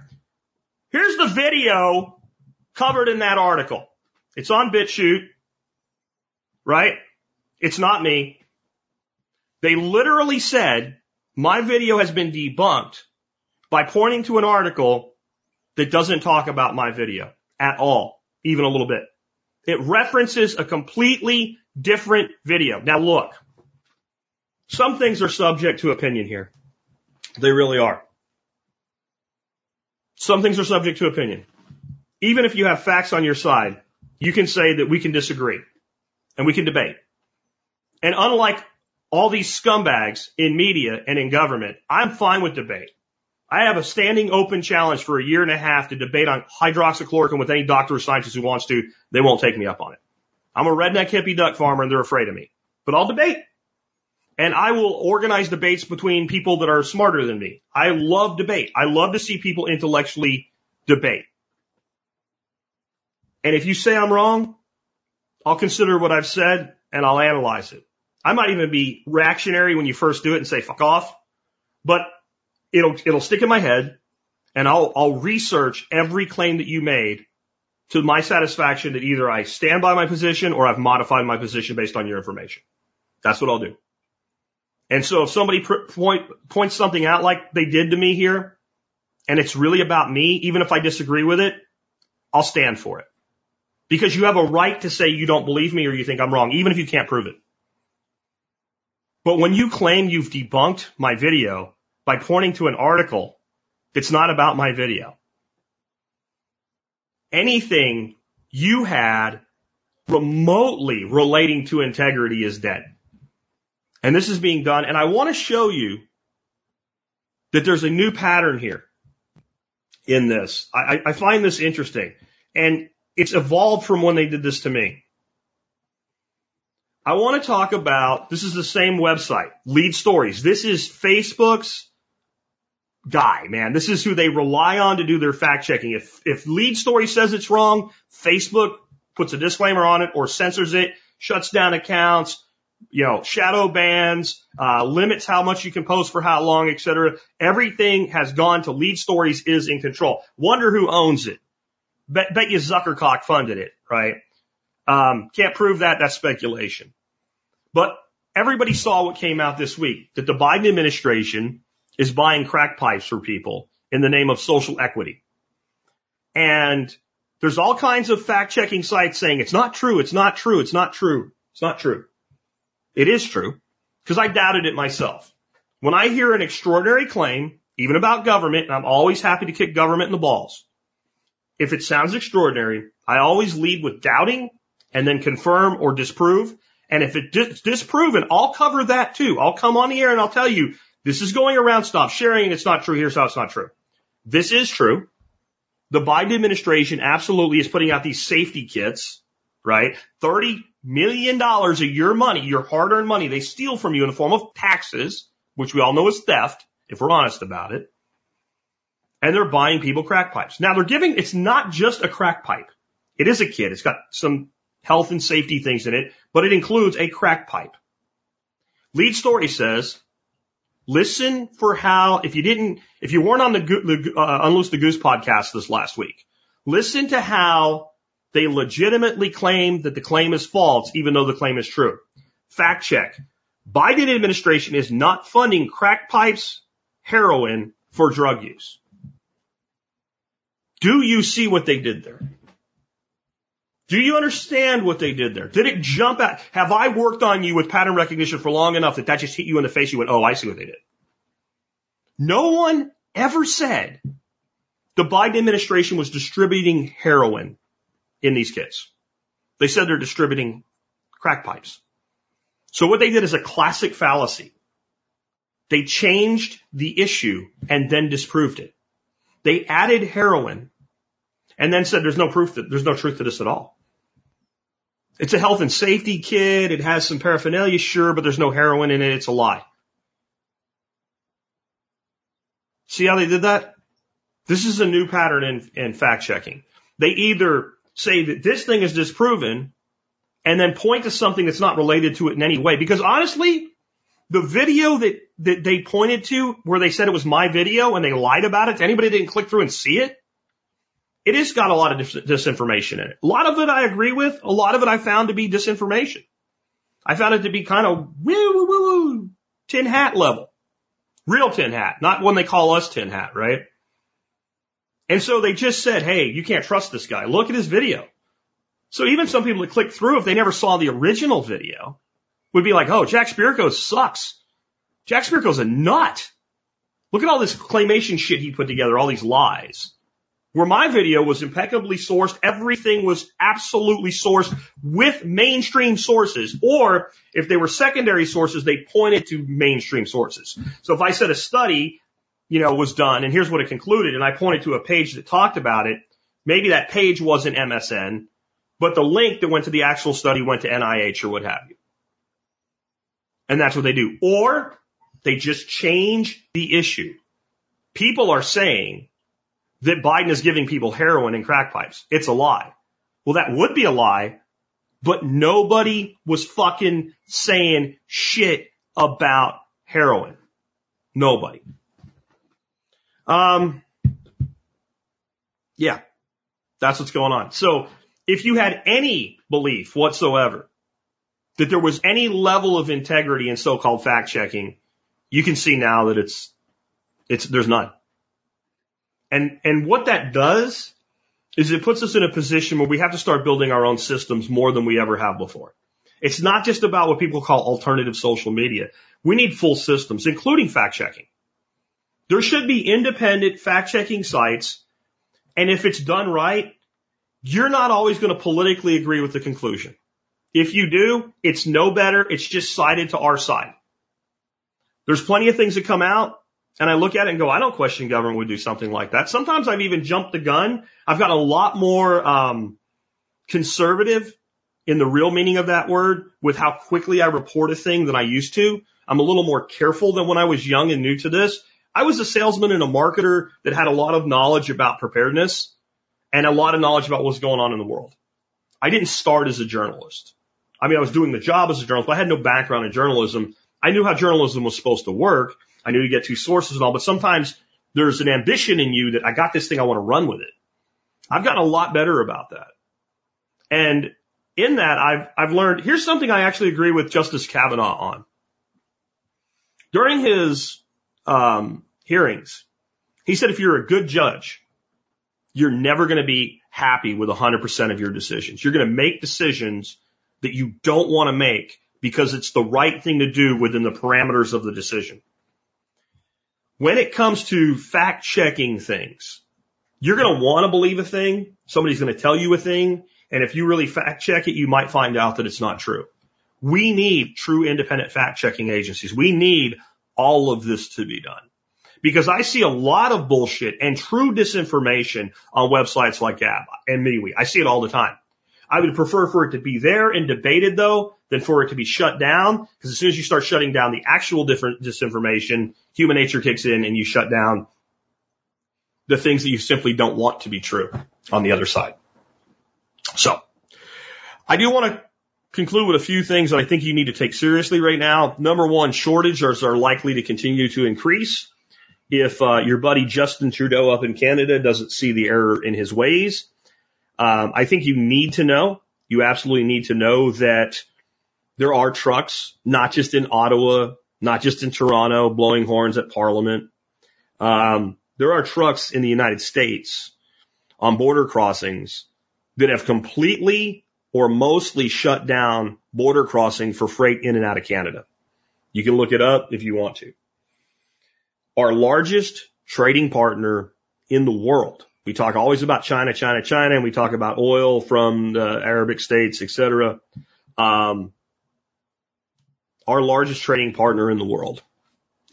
Here's the video covered in that article. It's on BitChute, right? It's not me. They literally said my video has been debunked by pointing to an article that doesn't talk about my video at all, even a little bit. It references a completely different video. Now look, some things are subject to opinion here. They really are. Some things are subject to opinion. Even if you have facts on your side, you can say that we can disagree and we can debate. And unlike all these scumbags in media and in government, I'm fine with debate. I have a standing open challenge for a year and a half to debate on hydroxychloroquine with any doctor or scientist who wants to. They won't take me up on it. I'm a redneck hippie duck farmer and they're afraid of me, but I'll debate. And I will organize debates between people that are smarter than me. I love debate. I love to see people intellectually debate. And if you say I'm wrong, I'll consider what I've said and I'll analyze it. I might even be reactionary when you first do it and say fuck off, but it'll, it'll stick in my head and I'll, I'll research every claim that you made to my satisfaction that either I stand by my position or I've modified my position based on your information. That's what I'll do. And so if somebody point, points something out like they did to me here, and it's really about me, even if I disagree with it, I'll stand for it. Because you have a right to say you don't believe me or you think I'm wrong, even if you can't prove it. But when you claim you've debunked my video by pointing to an article that's not about my video, anything you had remotely relating to integrity is dead. And this is being done, and I want to show you that there's a new pattern here in this. I, I find this interesting. And it's evolved from when they did this to me. I want to talk about, this is the same website, Lead Stories. This is Facebook's guy, man. This is who they rely on to do their fact checking. If, if Lead Story says it's wrong, Facebook puts a disclaimer on it or censors it, shuts down accounts, you know, shadow bans, uh, limits how much you can post for how long, et cetera. Everything has gone to Lead Stories is in control. Wonder who owns it. Bet, bet you Zuckercock funded it, right? Um, can't prove that. That's speculation. But everybody saw what came out this week that the Biden administration is buying crack pipes for people in the name of social equity. And there's all kinds of fact checking sites saying it's not true. It's not true. It's not true. It's not true. It is true because I doubted it myself. When I hear an extraordinary claim, even about government, and I'm always happy to kick government in the balls. If it sounds extraordinary, I always lead with doubting and then confirm or disprove. And if it's disproven, I'll cover that too. I'll come on the air and I'll tell you, this is going around, stop sharing, it's not true, here's how it's not true. This is true. The Biden administration absolutely is putting out these safety kits, right? 30 million dollars of your money, your hard earned money, they steal from you in the form of taxes, which we all know is theft, if we're honest about it. And they're buying people crack pipes. Now they're giving, it's not just a crack pipe. It is a kit. It's got some health and safety things in it, but it includes a crack pipe. Lead story says, listen for how, if you didn't, if you weren't on the, the uh, Unloose the Goose podcast this last week, listen to how they legitimately claim that the claim is false, even though the claim is true. Fact check. Biden administration is not funding crack pipes, heroin for drug use. Do you see what they did there? Do you understand what they did there? Did it jump out? Have I worked on you with pattern recognition for long enough that that just hit you in the face? You went, oh, I see what they did. No one ever said the Biden administration was distributing heroin in these kits. They said they're distributing crack pipes. So what they did is a classic fallacy. They changed the issue and then disproved it. They added heroin and then said there's no proof that there's no truth to this at all. It's a health and safety kit. It has some paraphernalia, sure, but there's no heroin in it. It's a lie. See how they did that? This is a new pattern in, in fact checking. They either say that this thing is disproven and then point to something that's not related to it in any way. Because honestly, the video that, that they pointed to where they said it was my video and they lied about it to anybody that didn't click through and see it, it has got a lot of dis- disinformation in it. A lot of it I agree with. A lot of it I found to be disinformation. I found it to be kind of woo woo woo woo tin hat level. Real tin hat, not when they call us tin hat, right? And so they just said, hey, you can't trust this guy. Look at his video. So even some people that click through, if they never saw the original video, would be like, oh, Jack Spirko sucks. Jack Spirko's a nut. Look at all this claymation shit he put together, all these lies. Where my video was impeccably sourced, everything was absolutely sourced with mainstream sources. Or if they were secondary sources, they pointed to mainstream sources. So if I said a study, you know, was done and here's what it concluded and I pointed to a page that talked about it, maybe that page wasn't MSN, but the link that went to the actual study went to NIH or what have you. And that's what they do. Or they just change the issue. People are saying that Biden is giving people heroin and crack pipes. It's a lie. Well, that would be a lie, but nobody was fucking saying shit about heroin. Nobody. Um, yeah, that's what's going on. So if you had any belief whatsoever that there was any level of integrity in so-called fact checking, you can see now that it's, it's, there's none. And, and what that does is it puts us in a position where we have to start building our own systems more than we ever have before. It's not just about what people call alternative social media. We need full systems, including fact checking. There should be independent fact checking sites. And if it's done right, you're not always going to politically agree with the conclusion. If you do, it's no better. It's just sided to our side. There's plenty of things that come out and I look at it and go, I don't question government would do something like that. Sometimes I've even jumped the gun. I've got a lot more um, conservative in the real meaning of that word with how quickly I report a thing than I used to. I'm a little more careful than when I was young and new to this. I was a salesman and a marketer that had a lot of knowledge about preparedness and a lot of knowledge about what's going on in the world. I didn't start as a journalist. I mean, I was doing the job as a journalist, but I had no background in journalism. I knew how journalism was supposed to work. I knew you get two sources and all, but sometimes there's an ambition in you that I got this thing, I want to run with it. I've gotten a lot better about that. And in that, I've, I've learned, here's something I actually agree with Justice Kavanaugh on. During his, um, hearings, he said if you're a good judge, you're never going to be happy with 100% of your decisions. You're going to make decisions that you don't want to make because it's the right thing to do within the parameters of the decision. When it comes to fact checking things, you're going to want to believe a thing. Somebody's going to tell you a thing. And if you really fact check it, you might find out that it's not true. We need true independent fact checking agencies. We need all of this to be done because I see a lot of bullshit and true disinformation on websites like Gab and MeWe. I see it all the time. I would prefer for it to be there and debated though than for it to be shut down because as soon as you start shutting down the actual different disinformation, human nature kicks in and you shut down the things that you simply don't want to be true on the other side. So I do want to conclude with a few things that I think you need to take seriously right now. Number one, shortages are likely to continue to increase if uh, your buddy Justin Trudeau up in Canada doesn't see the error in his ways. Um, I think you need to know, you absolutely need to know that there are trucks, not just in Ottawa, not just in Toronto, blowing horns at Parliament. Um, there are trucks in the United States on border crossings that have completely or mostly shut down border crossing for freight in and out of Canada. You can look it up if you want to. Our largest trading partner in the world. We talk always about China, China, China, and we talk about oil from the Arabic states, etc. Um, our largest trading partner in the world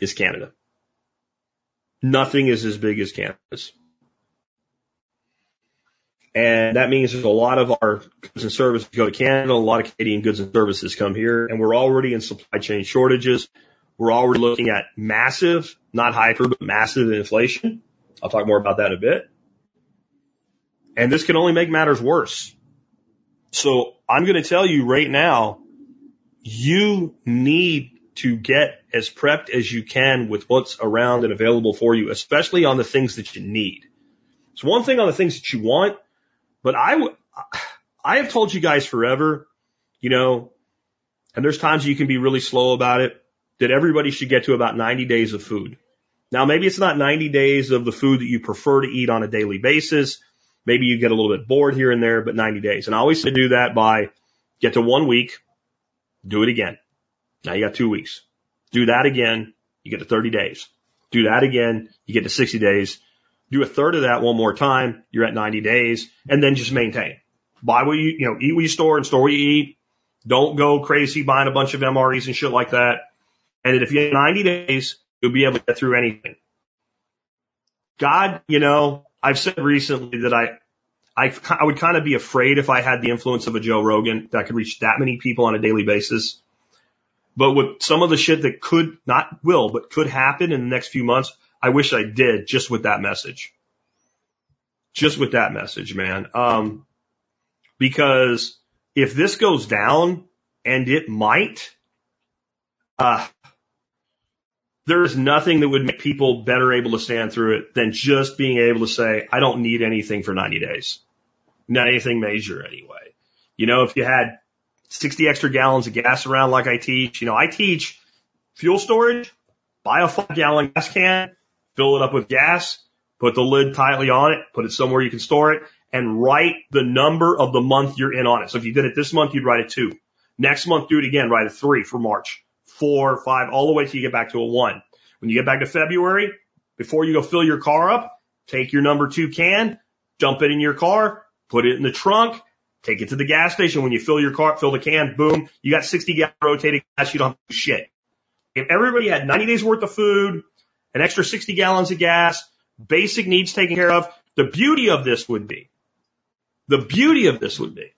is Canada. Nothing is as big as Canada's. And that means there's a lot of our goods and services go to Canada, a lot of Canadian goods and services come here, and we're already in supply chain shortages. We're already looking at massive, not hyper, but massive inflation. I'll talk more about that in a bit. And this can only make matters worse. So I'm going to tell you right now, you need to get as prepped as you can with what's around and available for you, especially on the things that you need. It's one thing on the things that you want, but I, w- I have told you guys forever, you know, and there's times you can be really slow about it, that everybody should get to about 90 days of food. Now, maybe it's not 90 days of the food that you prefer to eat on a daily basis. Maybe you get a little bit bored here and there, but 90 days. And I always say do that by get to one week, do it again. Now you got two weeks. Do that again, you get to 30 days. Do that again, you get to 60 days. Do a third of that one more time, you're at 90 days, and then just maintain. Buy what you, you know, eat what you store and store what you eat. Don't go crazy buying a bunch of MREs and shit like that. And if you have 90 days, you'll be able to get through anything. God, you know, I've said recently that I, I, I would kind of be afraid if I had the influence of a Joe Rogan that could reach that many people on a daily basis. But with some of the shit that could, not will, but could happen in the next few months, I wish I did just with that message. Just with that message, man. Um, because if this goes down, and it might, uh, there is nothing that would make people better able to stand through it than just being able to say, I don't need anything for 90 days. Not anything major anyway. You know, if you had 60 extra gallons of gas around like I teach. You know, I teach fuel storage, buy a five gallon gas can, fill it up with gas, put the lid tightly on it, put it somewhere you can store it, and write the number of the month you're in on it. So if you did it this month, you'd write a two. Next month, do it again, write a three for March, four, five, all the way till you get back to a one. When you get back to February, before you go fill your car up, take your number two can, dump it in your car, put it in the trunk, Take it to the gas station. When you fill your car, fill the can, boom, you got 60 gallon rotating gas. You don't have to do shit. If everybody had 90 days worth of food, an extra 60 gallons of gas, basic needs taken care of, the beauty of this would be, the beauty of this would be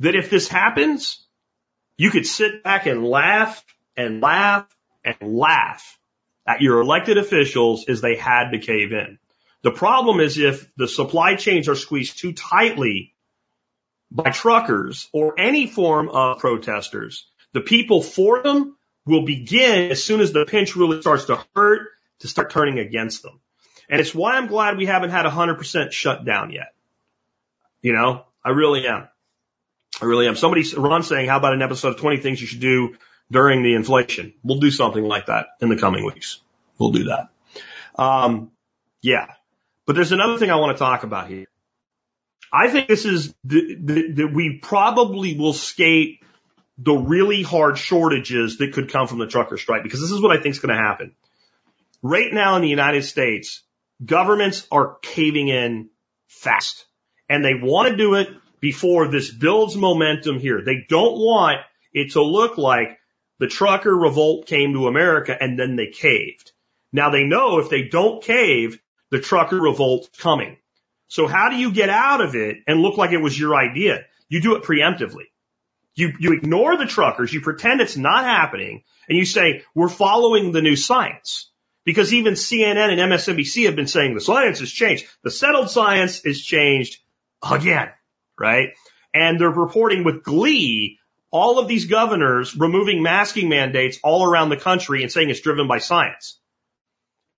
that if this happens, you could sit back and laugh and laugh and laugh at your elected officials as they had to cave in. The problem is if the supply chains are squeezed too tightly by truckers or any form of protesters, the people for them will begin as soon as the pinch really starts to hurt to start turning against them. And it's why I'm glad we haven't had a hundred percent shutdown yet. You know, I really am. I really am. Somebody, Ron saying, how about an episode of 20 things you should do during the inflation? We'll do something like that in the coming weeks. We'll do that. Um, yeah. But there's another thing I want to talk about here. I think this is that we probably will skate the really hard shortages that could come from the trucker strike because this is what I think is going to happen. Right now in the United States, governments are caving in fast and they want to do it before this builds momentum here. They don't want it to look like the trucker revolt came to America and then they caved. Now they know if they don't cave, the trucker revolt's coming. So how do you get out of it and look like it was your idea? You do it preemptively. You, you ignore the truckers, you pretend it's not happening, and you say, we're following the new science. Because even CNN and MSNBC have been saying the science has changed. The settled science has changed again, right? And they're reporting with glee all of these governors removing masking mandates all around the country and saying it's driven by science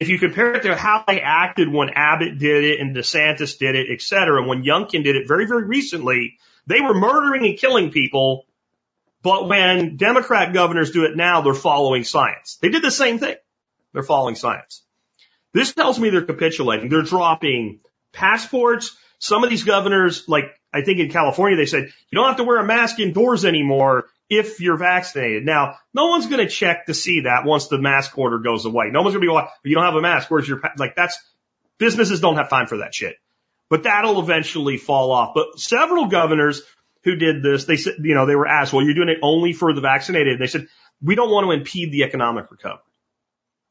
if you compare it to how they acted when Abbott did it and DeSantis did it, et cetera, when Youngkin did it very, very recently, they were murdering and killing people. But when Democrat governors do it now, they're following science. They did the same thing. They're following science. This tells me they're capitulating. They're dropping passports. Some of these governors, like I think in California, they said, you don't have to wear a mask indoors anymore if you're vaccinated. Now, no one's going to check to see that once the mask order goes away. No one's going to be like, you don't have a mask. Where's your, like that's, businesses don't have time for that shit. But that'll eventually fall off. But several governors who did this, they said, you know, they were asked, well, you're doing it only for the vaccinated. And they said, we don't want to impede the economic recovery.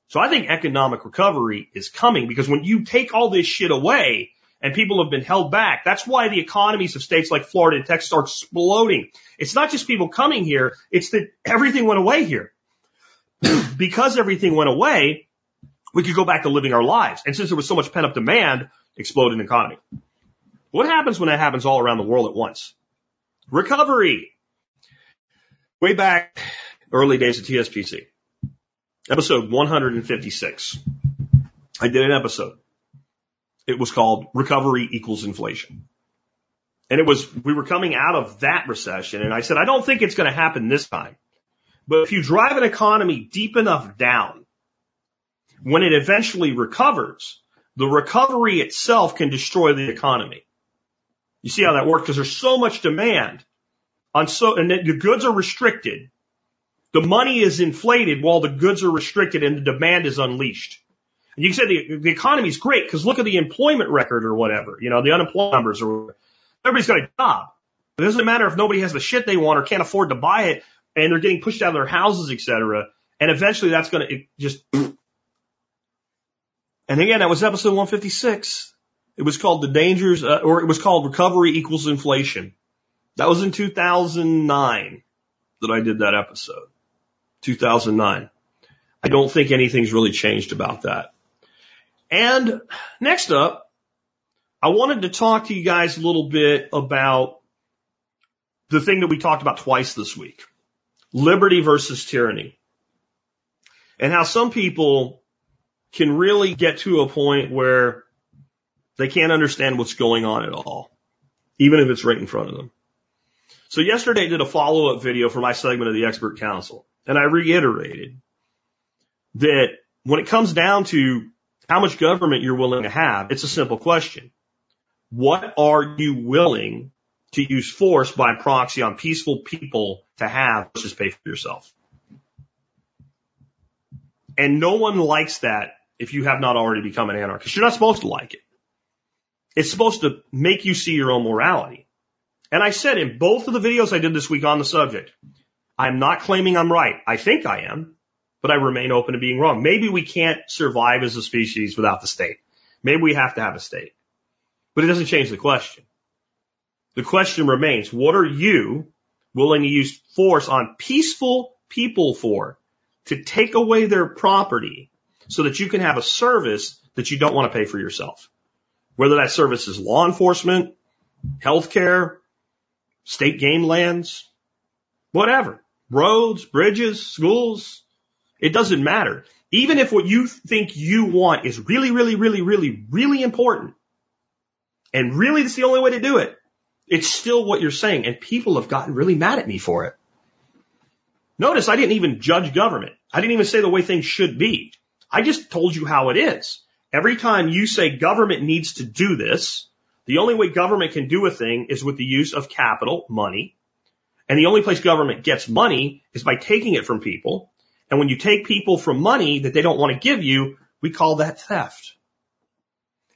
So I think economic recovery is coming because when you take all this shit away and people have been held back. That's why the economies of states like Florida and Texas are exploding. It's not just people coming here, it's that everything went away here. *clears throat* because everything went away, we could go back to living our lives. And since there was so much pent up demand, explode an economy. What happens when that happens all around the world at once? Recovery. Way back early days of TSPC, episode 156. I did an episode. It was called Recovery Equals Inflation. And it was, we were coming out of that recession and I said, I don't think it's going to happen this time. But if you drive an economy deep enough down, when it eventually recovers, the recovery itself can destroy the economy. You see how that works? Because there's so much demand on so, and the goods are restricted. The money is inflated while the goods are restricted and the demand is unleashed. You say the, the economy is great because look at the employment record or whatever, you know, the unemployment numbers or everybody's got a job. It doesn't matter if nobody has the shit they want or can't afford to buy it and they're getting pushed out of their houses, etc. And eventually that's going to just. And again, that was episode 156. It was called the dangers, uh, or it was called recovery equals inflation. That was in 2009 that I did that episode. 2009. I don't think anything's really changed about that. And next up, I wanted to talk to you guys a little bit about the thing that we talked about twice this week. Liberty versus tyranny. And how some people can really get to a point where they can't understand what's going on at all, even if it's right in front of them. So yesterday I did a follow up video for my segment of the expert council and I reiterated that when it comes down to how much government you're willing to have, it's a simple question. What are you willing to use force by proxy on peaceful people to have versus pay for yourself? And no one likes that if you have not already become an anarchist. You're not supposed to like it. It's supposed to make you see your own morality. And I said in both of the videos I did this week on the subject, I'm not claiming I'm right. I think I am, but I remain open to being wrong. Maybe we can't survive as a species without the state. Maybe we have to have a state, but it doesn't change the question. The question remains, what are you willing to use force on peaceful people for to take away their property so that you can have a service that you don't want to pay for yourself? Whether that service is law enforcement, healthcare, state game lands, whatever, roads, bridges, schools. It doesn't matter. Even if what you think you want is really, really, really, really, really important and really it's the only way to do it, it's still what you're saying. And people have gotten really mad at me for it. Notice I didn't even judge government. I didn't even say the way things should be. I just told you how it is. Every time you say government needs to do this, the only way government can do a thing is with the use of capital, money. And the only place government gets money is by taking it from people. And when you take people from money that they don't want to give you, we call that theft.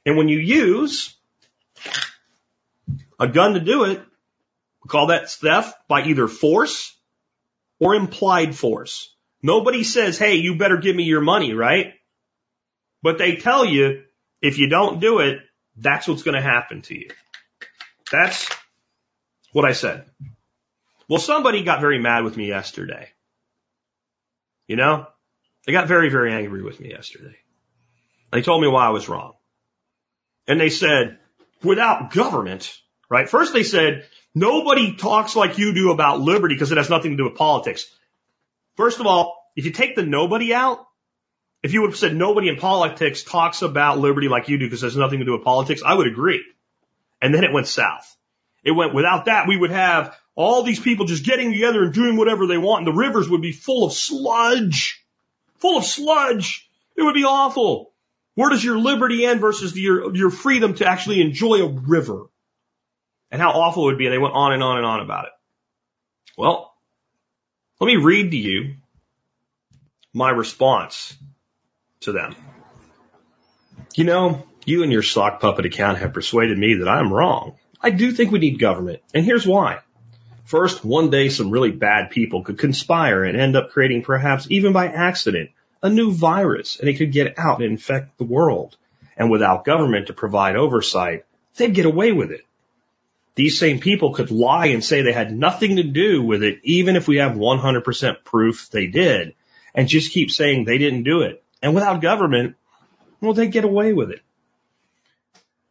And when you use a gun to do it, we call that theft by either force or implied force. Nobody says, hey, you better give me your money, right? But they tell you, if you don't do it, that's what's going to happen to you. That's what I said. Well, somebody got very mad with me yesterday. You know, they got very, very angry with me yesterday. They told me why I was wrong. And they said, without government, right? First they said, nobody talks like you do about liberty because it has nothing to do with politics. First of all, if you take the nobody out, if you would have said nobody in politics talks about liberty like you do because there's nothing to do with politics, I would agree. And then it went south. It went without that, we would have all these people just getting together and doing whatever they want, and the rivers would be full of sludge. Full of sludge. It would be awful. Where does your liberty end versus your, your freedom to actually enjoy a river? And how awful it would be. And they went on and on and on about it. Well, let me read to you my response to them. You know, you and your sock puppet account have persuaded me that I'm wrong. I do think we need government, and here's why. First, one day some really bad people could conspire and end up creating perhaps even by accident a new virus and it could get out and infect the world. And without government to provide oversight, they'd get away with it. These same people could lie and say they had nothing to do with it, even if we have 100% proof they did, and just keep saying they didn't do it. And without government, well, they get away with it.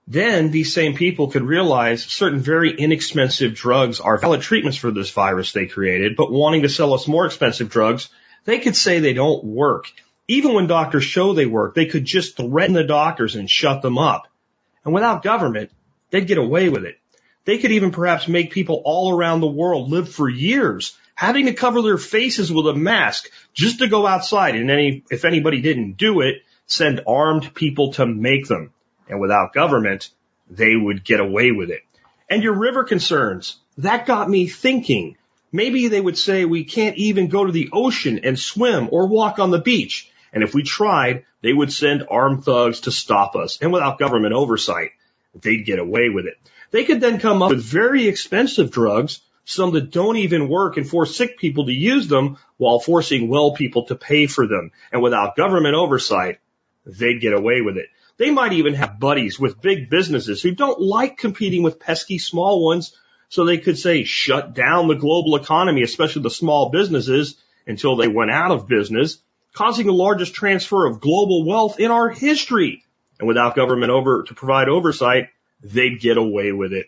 Then these same people could realize certain very inexpensive drugs are valid treatments for this virus they created, but wanting to sell us more expensive drugs, they could say they don't work. Even when doctors show they work, they could just threaten the doctors and shut them up. And without government, they'd get away with it. They could even perhaps make people all around the world live for years having to cover their faces with a mask just to go outside. And any, if anybody didn't do it, send armed people to make them. And without government, they would get away with it. And your river concerns, that got me thinking. Maybe they would say we can't even go to the ocean and swim or walk on the beach. And if we tried, they would send armed thugs to stop us. And without government oversight, they'd get away with it. They could then come up with very expensive drugs, some that don't even work and force sick people to use them while forcing well people to pay for them. And without government oversight, they'd get away with it. They might even have buddies with big businesses who don't like competing with pesky small ones. So they could say, shut down the global economy, especially the small businesses until they went out of business, causing the largest transfer of global wealth in our history. And without government over to provide oversight, they'd get away with it.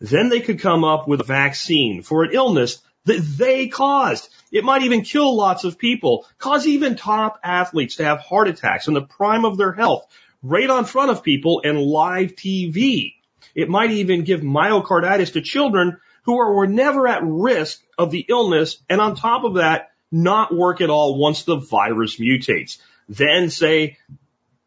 Then they could come up with a vaccine for an illness that they caused. It might even kill lots of people, cause even top athletes to have heart attacks in the prime of their health, right on front of people and live TV. It might even give myocarditis to children who are, were never at risk of the illness and on top of that, not work at all once the virus mutates. Then say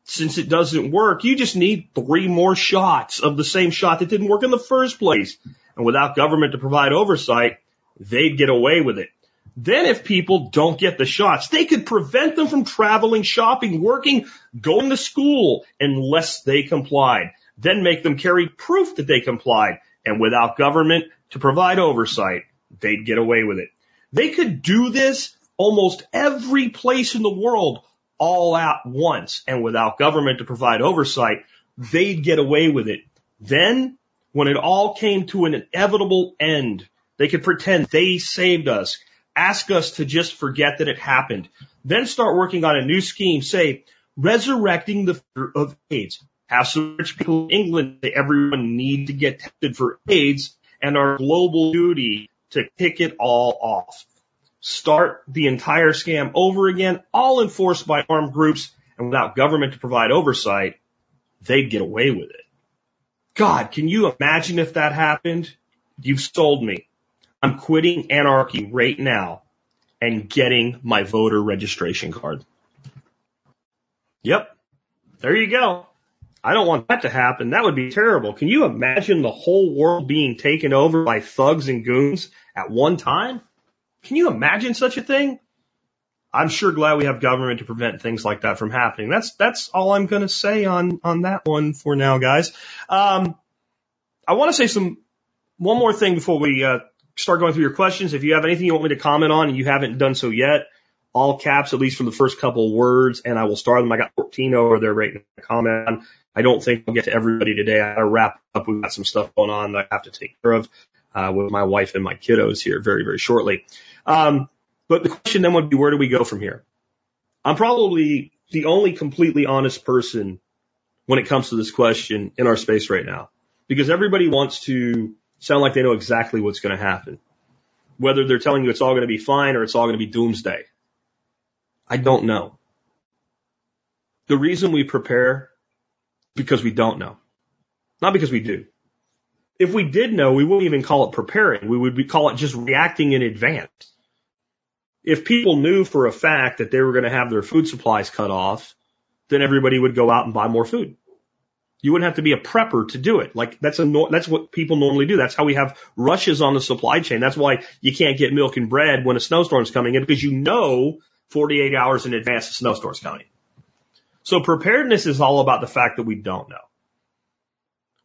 since it doesn't work, you just need three more shots of the same shot that didn't work in the first place. And without government to provide oversight, they'd get away with it. Then if people don't get the shots, they could prevent them from traveling, shopping, working, going to school unless they complied. Then make them carry proof that they complied. And without government to provide oversight, they'd get away with it. They could do this almost every place in the world all at once and without government to provide oversight, they'd get away with it. Then, when it all came to an inevitable end, they could pretend they saved us, ask us to just forget that it happened, then start working on a new scheme, say, resurrecting the fear of AIDS. Have some rich people in England say everyone need to get tested for AIDS and our global duty to kick it all off start the entire scam over again, all enforced by armed groups and without government to provide oversight, they'd get away with it. God, can you imagine if that happened? You've sold me. I'm quitting anarchy right now and getting my voter registration card. Yep. There you go. I don't want that to happen. That would be terrible. Can you imagine the whole world being taken over by thugs and goons at one time? Can you imagine such a thing? I'm sure glad we have government to prevent things like that from happening. That's that's all I'm going to say on on that one for now, guys. Um, I want to say some one more thing before we uh, start going through your questions. If you have anything you want me to comment on and you haven't done so yet, all caps at least for the first couple words, and I will start them. I got 14 over there right now. Comment on. I don't think I'll get to everybody today. I gotta wrap up. We've got some stuff going on that I have to take care of uh, with my wife and my kiddos here very very shortly. Um, but the question then would be, where do we go from here? I'm probably the only completely honest person when it comes to this question in our space right now, because everybody wants to sound like they know exactly what's going to happen, whether they're telling you it's all going to be fine or it's all going to be doomsday. I don't know. The reason we prepare because we don't know, not because we do. If we did know, we wouldn't even call it preparing. We would call it just reacting in advance. If people knew for a fact that they were going to have their food supplies cut off, then everybody would go out and buy more food. You wouldn't have to be a prepper to do it. Like that's a that's what people normally do. That's how we have rushes on the supply chain. That's why you can't get milk and bread when a snowstorm's coming in because you know 48 hours in advance the snowstorm's coming. So preparedness is all about the fact that we don't know.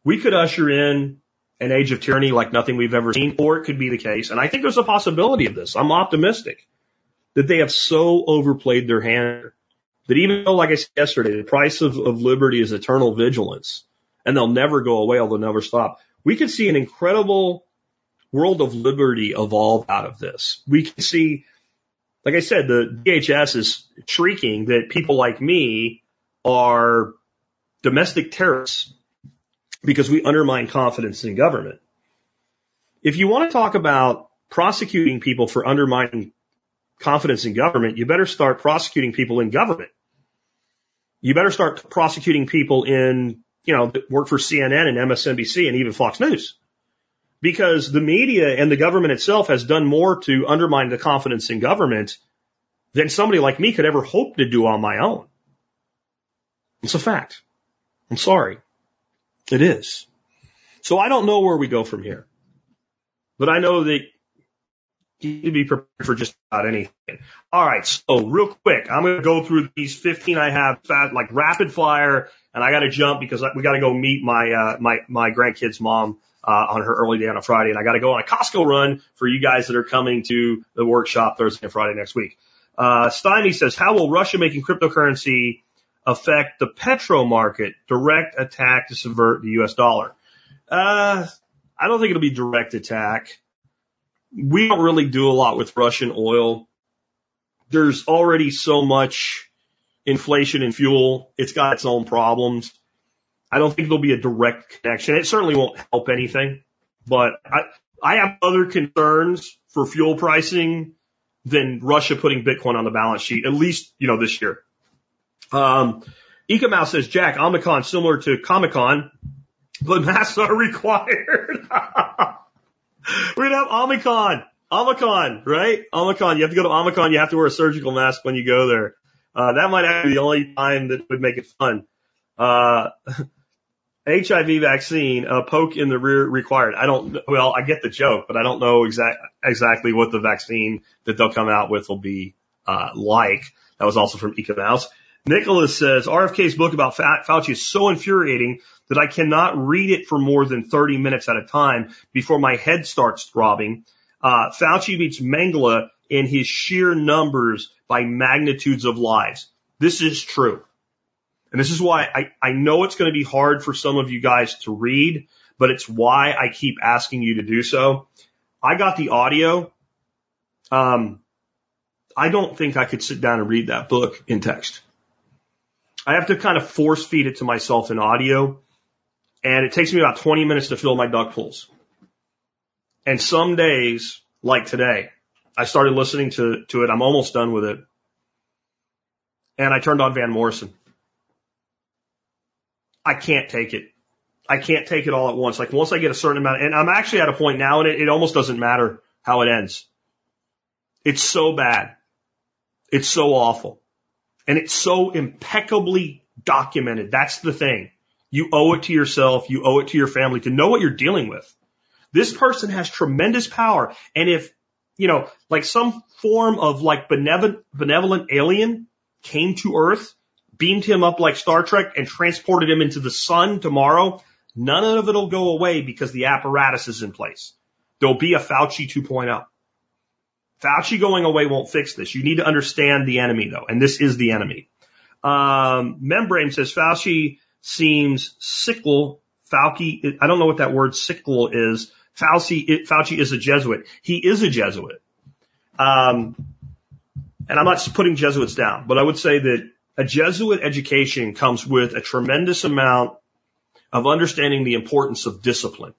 We could usher in an age of tyranny like nothing we've ever seen, or it could be the case. And I think there's a possibility of this. I'm optimistic that they have so overplayed their hand that even though, like I said yesterday, the price of, of liberty is eternal vigilance and they'll never go away, they'll never stop. We could see an incredible world of liberty evolve out of this. We can see, like I said, the DHS is shrieking that people like me are domestic terrorists because we undermine confidence in government. If you want to talk about prosecuting people for undermining confidence in government, you better start prosecuting people in government. You better start prosecuting people in, you know, that work for CNN and MSNBC and even Fox News. Because the media and the government itself has done more to undermine the confidence in government than somebody like me could ever hope to do on my own. It's a fact. I'm sorry. It is. So I don't know where we go from here. But I know that to be prepared for just about anything. All right. So real quick, I'm going to go through these 15 I have fast, like rapid fire, and I got to jump because we got to go meet my, uh, my, my grandkid's mom. Uh, on her early day on a Friday, and I got to go on a Costco run for you guys that are coming to the workshop Thursday and Friday next week. Uh, Steiny says, how will Russia making cryptocurrency affect the petro market? Direct attack to subvert the U.S. dollar. Uh, I don't think it'll be direct attack. We don't really do a lot with Russian oil. There's already so much inflation in fuel. It's got its own problems. I don't think there'll be a direct connection. It certainly won't help anything, but I, I have other concerns for fuel pricing than Russia putting Bitcoin on the balance sheet, at least, you know, this year. Um, Ecomouse says, Jack, Omicron similar to Comic Con, but *laughs* masks are required. *laughs* *laughs* We're gonna have Omicron. Omicron, right? Omicron. You have to go to Omicron. You have to wear a surgical mask when you go there. Uh, that might actually be the only time that would make it fun. Uh, *laughs* HIV vaccine, a poke in the rear required. I don't, well, I get the joke, but I don't know exact, exactly what the vaccine that they'll come out with will be, uh, like. That was also from Ecomouse. Nicholas says RFK's book about Fauci is so infuriating that I cannot read it for more than 30 minutes at a time before my head starts throbbing. Uh, Fauci beats Mengele in his sheer numbers by magnitudes of lives. This is true. And this is why I, I know it's going to be hard for some of you guys to read, but it's why I keep asking you to do so. I got the audio. Um, I don't think I could sit down and read that book in text. I have to kind of force feed it to myself in audio. And it takes me about 20 minutes to fill my duck pools. And some days, like today, I started listening to, to it. I'm almost done with it. And I turned on Van Morrison. I can't take it. I can't take it all at once. Like once I get a certain amount, and I'm actually at a point now and it, it almost doesn't matter how it ends. It's so bad. It's so awful. And it's so impeccably documented. That's the thing. You owe it to yourself. You owe it to your family to know what you're dealing with. This person has tremendous power. And if, you know, like some form of like benevolent, benevolent alien came to earth, beamed him up like Star Trek and transported him into the sun tomorrow, none of it'll go away because the apparatus is in place. There'll be a Fauci 2.0. Fauci going away won't fix this. You need to understand the enemy though, and this is the enemy. Um, Membrane says Fauci seems sickle. Fauci, I don't know what that word sickle is. Fauci, Fauci is a Jesuit. He is a Jesuit. Um, and I'm not putting Jesuits down, but I would say that a Jesuit education comes with a tremendous amount of understanding the importance of discipline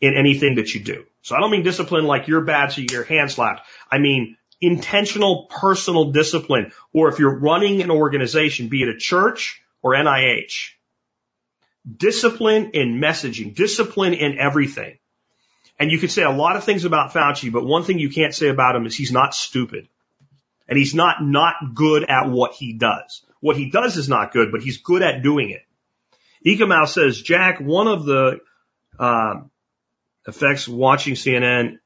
in anything that you do. So I don't mean discipline like you're bad so you get your hand slapped. I mean intentional personal discipline or if you're running an organization, be it a church or NIH, discipline in messaging, discipline in everything. And you could say a lot of things about Fauci, but one thing you can't say about him is he's not stupid. And he's not not good at what he does. What he does is not good, but he's good at doing it. Ecomouse says, Jack, one of the um, effects watching CNN.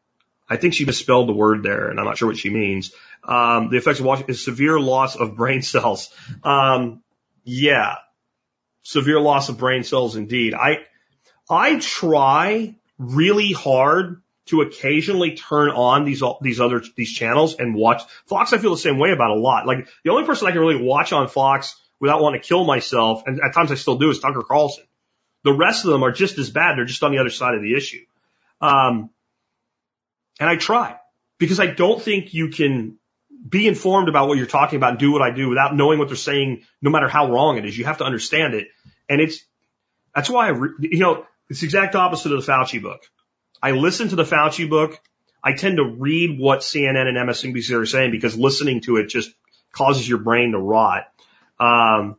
I think she misspelled the word there, and I'm not sure what she means. Um, the effects of watching is severe loss of brain cells. Um, yeah, severe loss of brain cells indeed. I I try really hard to occasionally turn on these these other these channels and watch Fox. I feel the same way about a lot. Like the only person I can really watch on Fox without wanting to kill myself, and at times I still do, is Tucker Carlson. The rest of them are just as bad. They're just on the other side of the issue. Um, and I try because I don't think you can be informed about what you're talking about and do what I do without knowing what they're saying, no matter how wrong it is. You have to understand it. And it's, that's why I, re- you know, it's the exact opposite of the Fauci book. I listen to the Fauci book. I tend to read what CNN and MSNBC are saying because listening to it just causes your brain to rot. Um,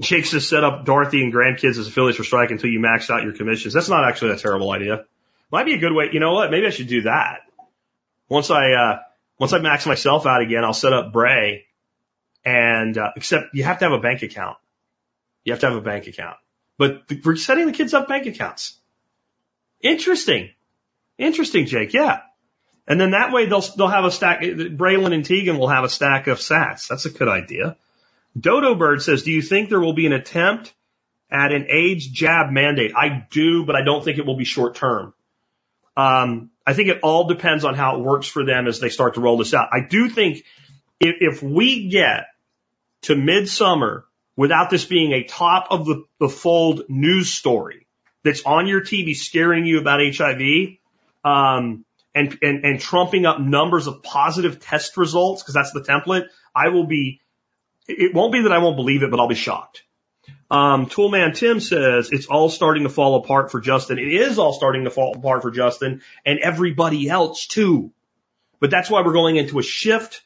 Jake says set up Dorothy and grandkids as affiliates for strike until you max out your commissions. That's not actually a terrible idea. Might be a good way. You know what? Maybe I should do that. Once I, uh, once I max myself out again, I'll set up Bray and, uh, except you have to have a bank account. You have to have a bank account, but we're setting the kids up bank accounts. Interesting. Interesting, Jake. Yeah. And then that way they'll, they'll have a stack, Braylon and Tegan will have a stack of sats. That's a good idea. Dodo Bird says, do you think there will be an attempt at an AIDS jab mandate? I do, but I don't think it will be short term. Um, I think it all depends on how it works for them as they start to roll this out. I do think if, if we get to midsummer without this being a top of the, the fold news story that's on your TV scaring you about HIV, um, and, and, and trumping up numbers of positive test results, because that's the template, I will be it won't be that I won't believe it, but I'll be shocked. Um, Toolman Tim says it's all starting to fall apart for Justin. It is all starting to fall apart for Justin and everybody else too. But that's why we're going into a shift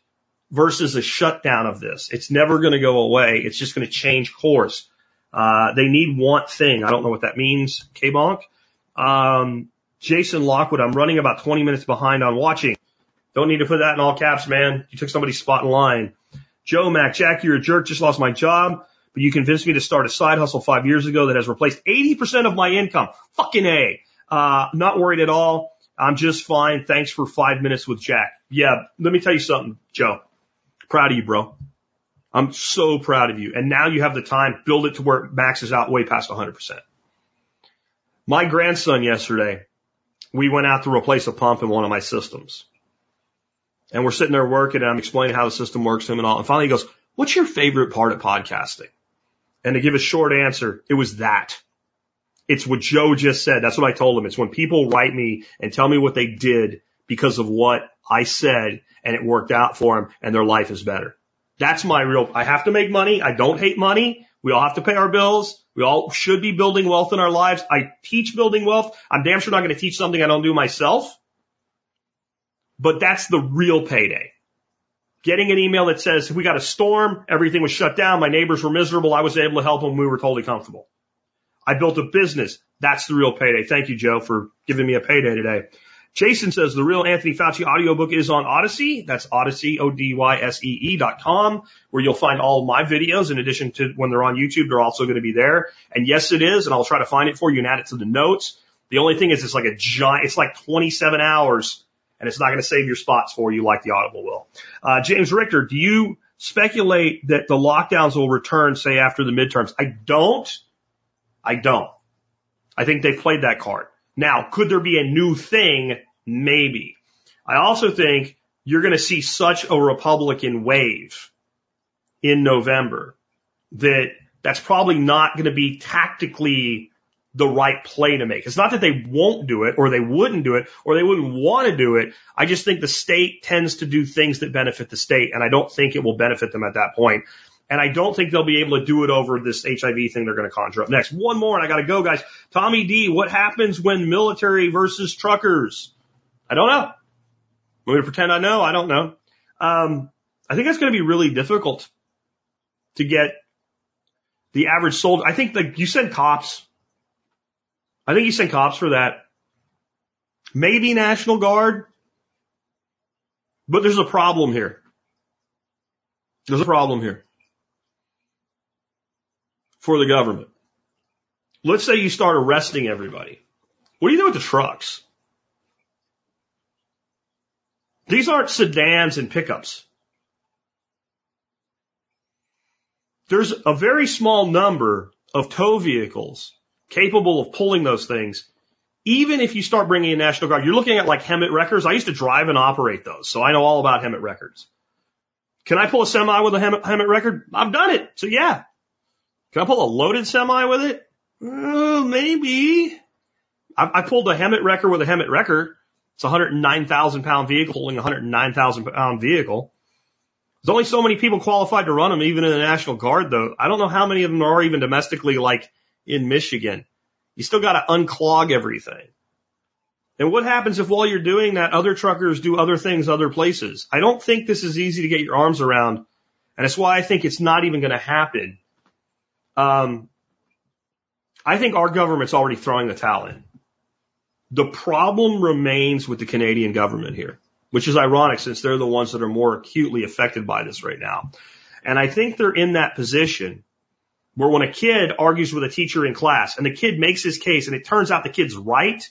versus a shutdown of this. It's never going to go away. It's just going to change course. Uh, they need one thing. I don't know what that means. K-Bonk. Um, Jason Lockwood, I'm running about 20 minutes behind on watching. Don't need to put that in all caps, man. You took somebody's spot in line. Joe Mac, Jack, you're a jerk, just lost my job, but you convinced me to start a side hustle five years ago that has replaced 80% of my income. Fucking A. Uh, not worried at all. I'm just fine. Thanks for five minutes with Jack. Yeah, let me tell you something, Joe. Proud of you, bro. I'm so proud of you. And now you have the time, build it to where it maxes out way past 100%. My grandson yesterday, we went out to replace a pump in one of my systems. And we're sitting there working and I'm explaining how the system works to him and all. And finally he goes, what's your favorite part of podcasting? And to give a short answer, it was that. It's what Joe just said. That's what I told him. It's when people write me and tell me what they did because of what I said and it worked out for them and their life is better. That's my real, I have to make money. I don't hate money. We all have to pay our bills. We all should be building wealth in our lives. I teach building wealth. I'm damn sure not going to teach something I don't do myself. But that's the real payday. Getting an email that says, we got a storm, everything was shut down, my neighbors were miserable, I was able to help them, we were totally comfortable. I built a business. That's the real payday. Thank you, Joe, for giving me a payday today. Jason says the real Anthony Fauci audiobook is on Odysee. That's Odysee, O-D-Y-S-E-E dot com, where you'll find all my videos. In addition to when they're on YouTube, they're also going to be there. And yes, it is. And I'll try to find it for you and add it to the notes. The only thing is it's like a giant, it's like 27 hours and it's not going to save your spots for you like the Audible will. Uh, James Richter, do you speculate that the lockdowns will return, say, after the midterms? I don't. I don't. I think they played that card. Now, could there be a new thing? Maybe. I also think you're going to see such a Republican wave in November that that's probably not going to be tactically the right play to make. It's not that they won't do it or they wouldn't do it or they wouldn't want to do it. I just think the state tends to do things that benefit the state and I don't think it will benefit them at that point. And I don't think they'll be able to do it over this HIV thing they're going to conjure up next. One more and I got to go guys. Tommy D, what happens when military versus truckers? I don't know. Want me to pretend I know? I don't know. Um, I think that's going to be really difficult to get the average soldier. I think like you send cops I think you send cops for that. Maybe National Guard. But there's a problem here. There's a problem here for the government. Let's say you start arresting everybody. What do you do with the trucks? These aren't sedans and pickups. There's a very small number of tow vehicles capable of pulling those things. Even if you start bringing in National Guard, you're looking at like HEMTT Wreckers. I used to drive and operate those, so I know all about HEMTT Wreckers. Can I pull a semi with a HEMTT, HEMTT record? I've done it. So yeah. Can I pull a loaded semi with it? Uh, maybe. I, I pulled a HEMTT wrecker with a HEMTT wrecker. It's a 109,000 pound vehicle holding a 109,000 pound vehicle. There's only so many people qualified to run them, even in the National Guard, though. I don't know how many of them are even domestically, like in Michigan. You still got to unclog everything. And what happens if while you're doing that, other truckers do other things other places? I don't think this is easy to get your arms around. And that's why I think it's not even going to happen. Um, I think our government's already throwing the towel in. The problem remains with the Canadian government here, which is ironic since they're the ones that are more acutely affected by this right now. And I think they're in that position where when a kid argues with a teacher in class and the kid makes his case and it turns out the kid's right,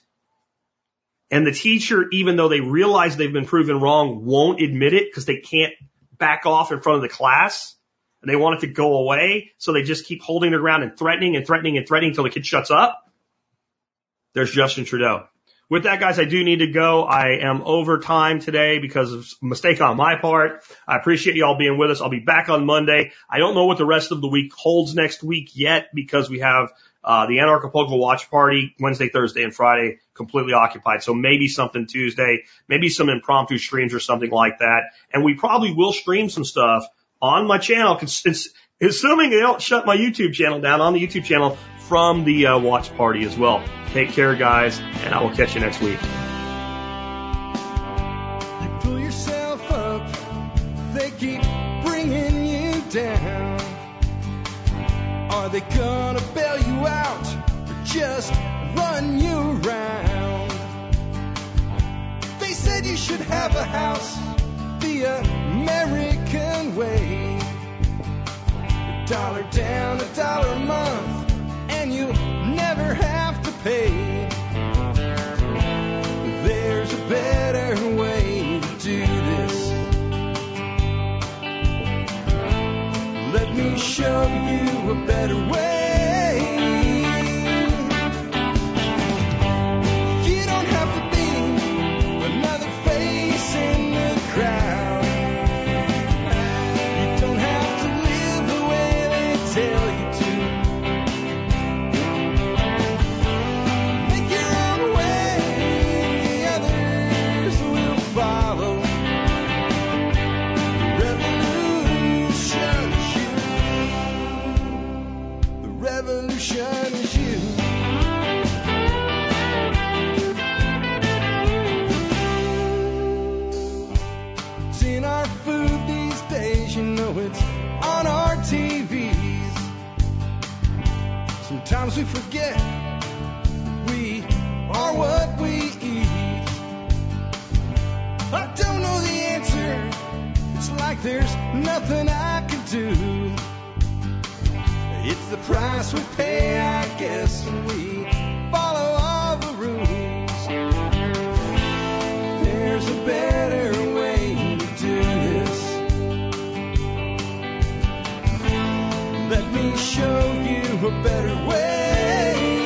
and the teacher, even though they realize they've been proven wrong, won't admit it because they can't back off in front of the class and they want it to go away. So they just keep holding their ground and threatening and threatening and threatening until the kid shuts up. There's Justin Trudeau. With that, guys, I do need to go. I am over time today because of a mistake on my part. I appreciate you all being with us. I'll be back on Monday. I don't know what the rest of the week holds next week yet because we have uh, the Anarchapulco watch party Wednesday, Thursday, and Friday completely occupied. So maybe something Tuesday, maybe some impromptu streams or something like that. And we probably will stream some stuff on my channel, assuming they don't shut my YouTube channel down on the YouTube channel from the uh, watch party as well. Take care, guys, and I will catch you next week. You pull yourself up, they keep bringing you down. Are they gonna bail you out or just run you around? They said you should have a house the American way. Dollar down, a dollar a month, and you'll never have to pay. There's a better way to do this. Let me show you a better way. We forget we are what we eat. I don't know the answer. It's like there's nothing I can do. It's the price we pay, I guess, when we follow all the rules. There's a better Let me show you a better way.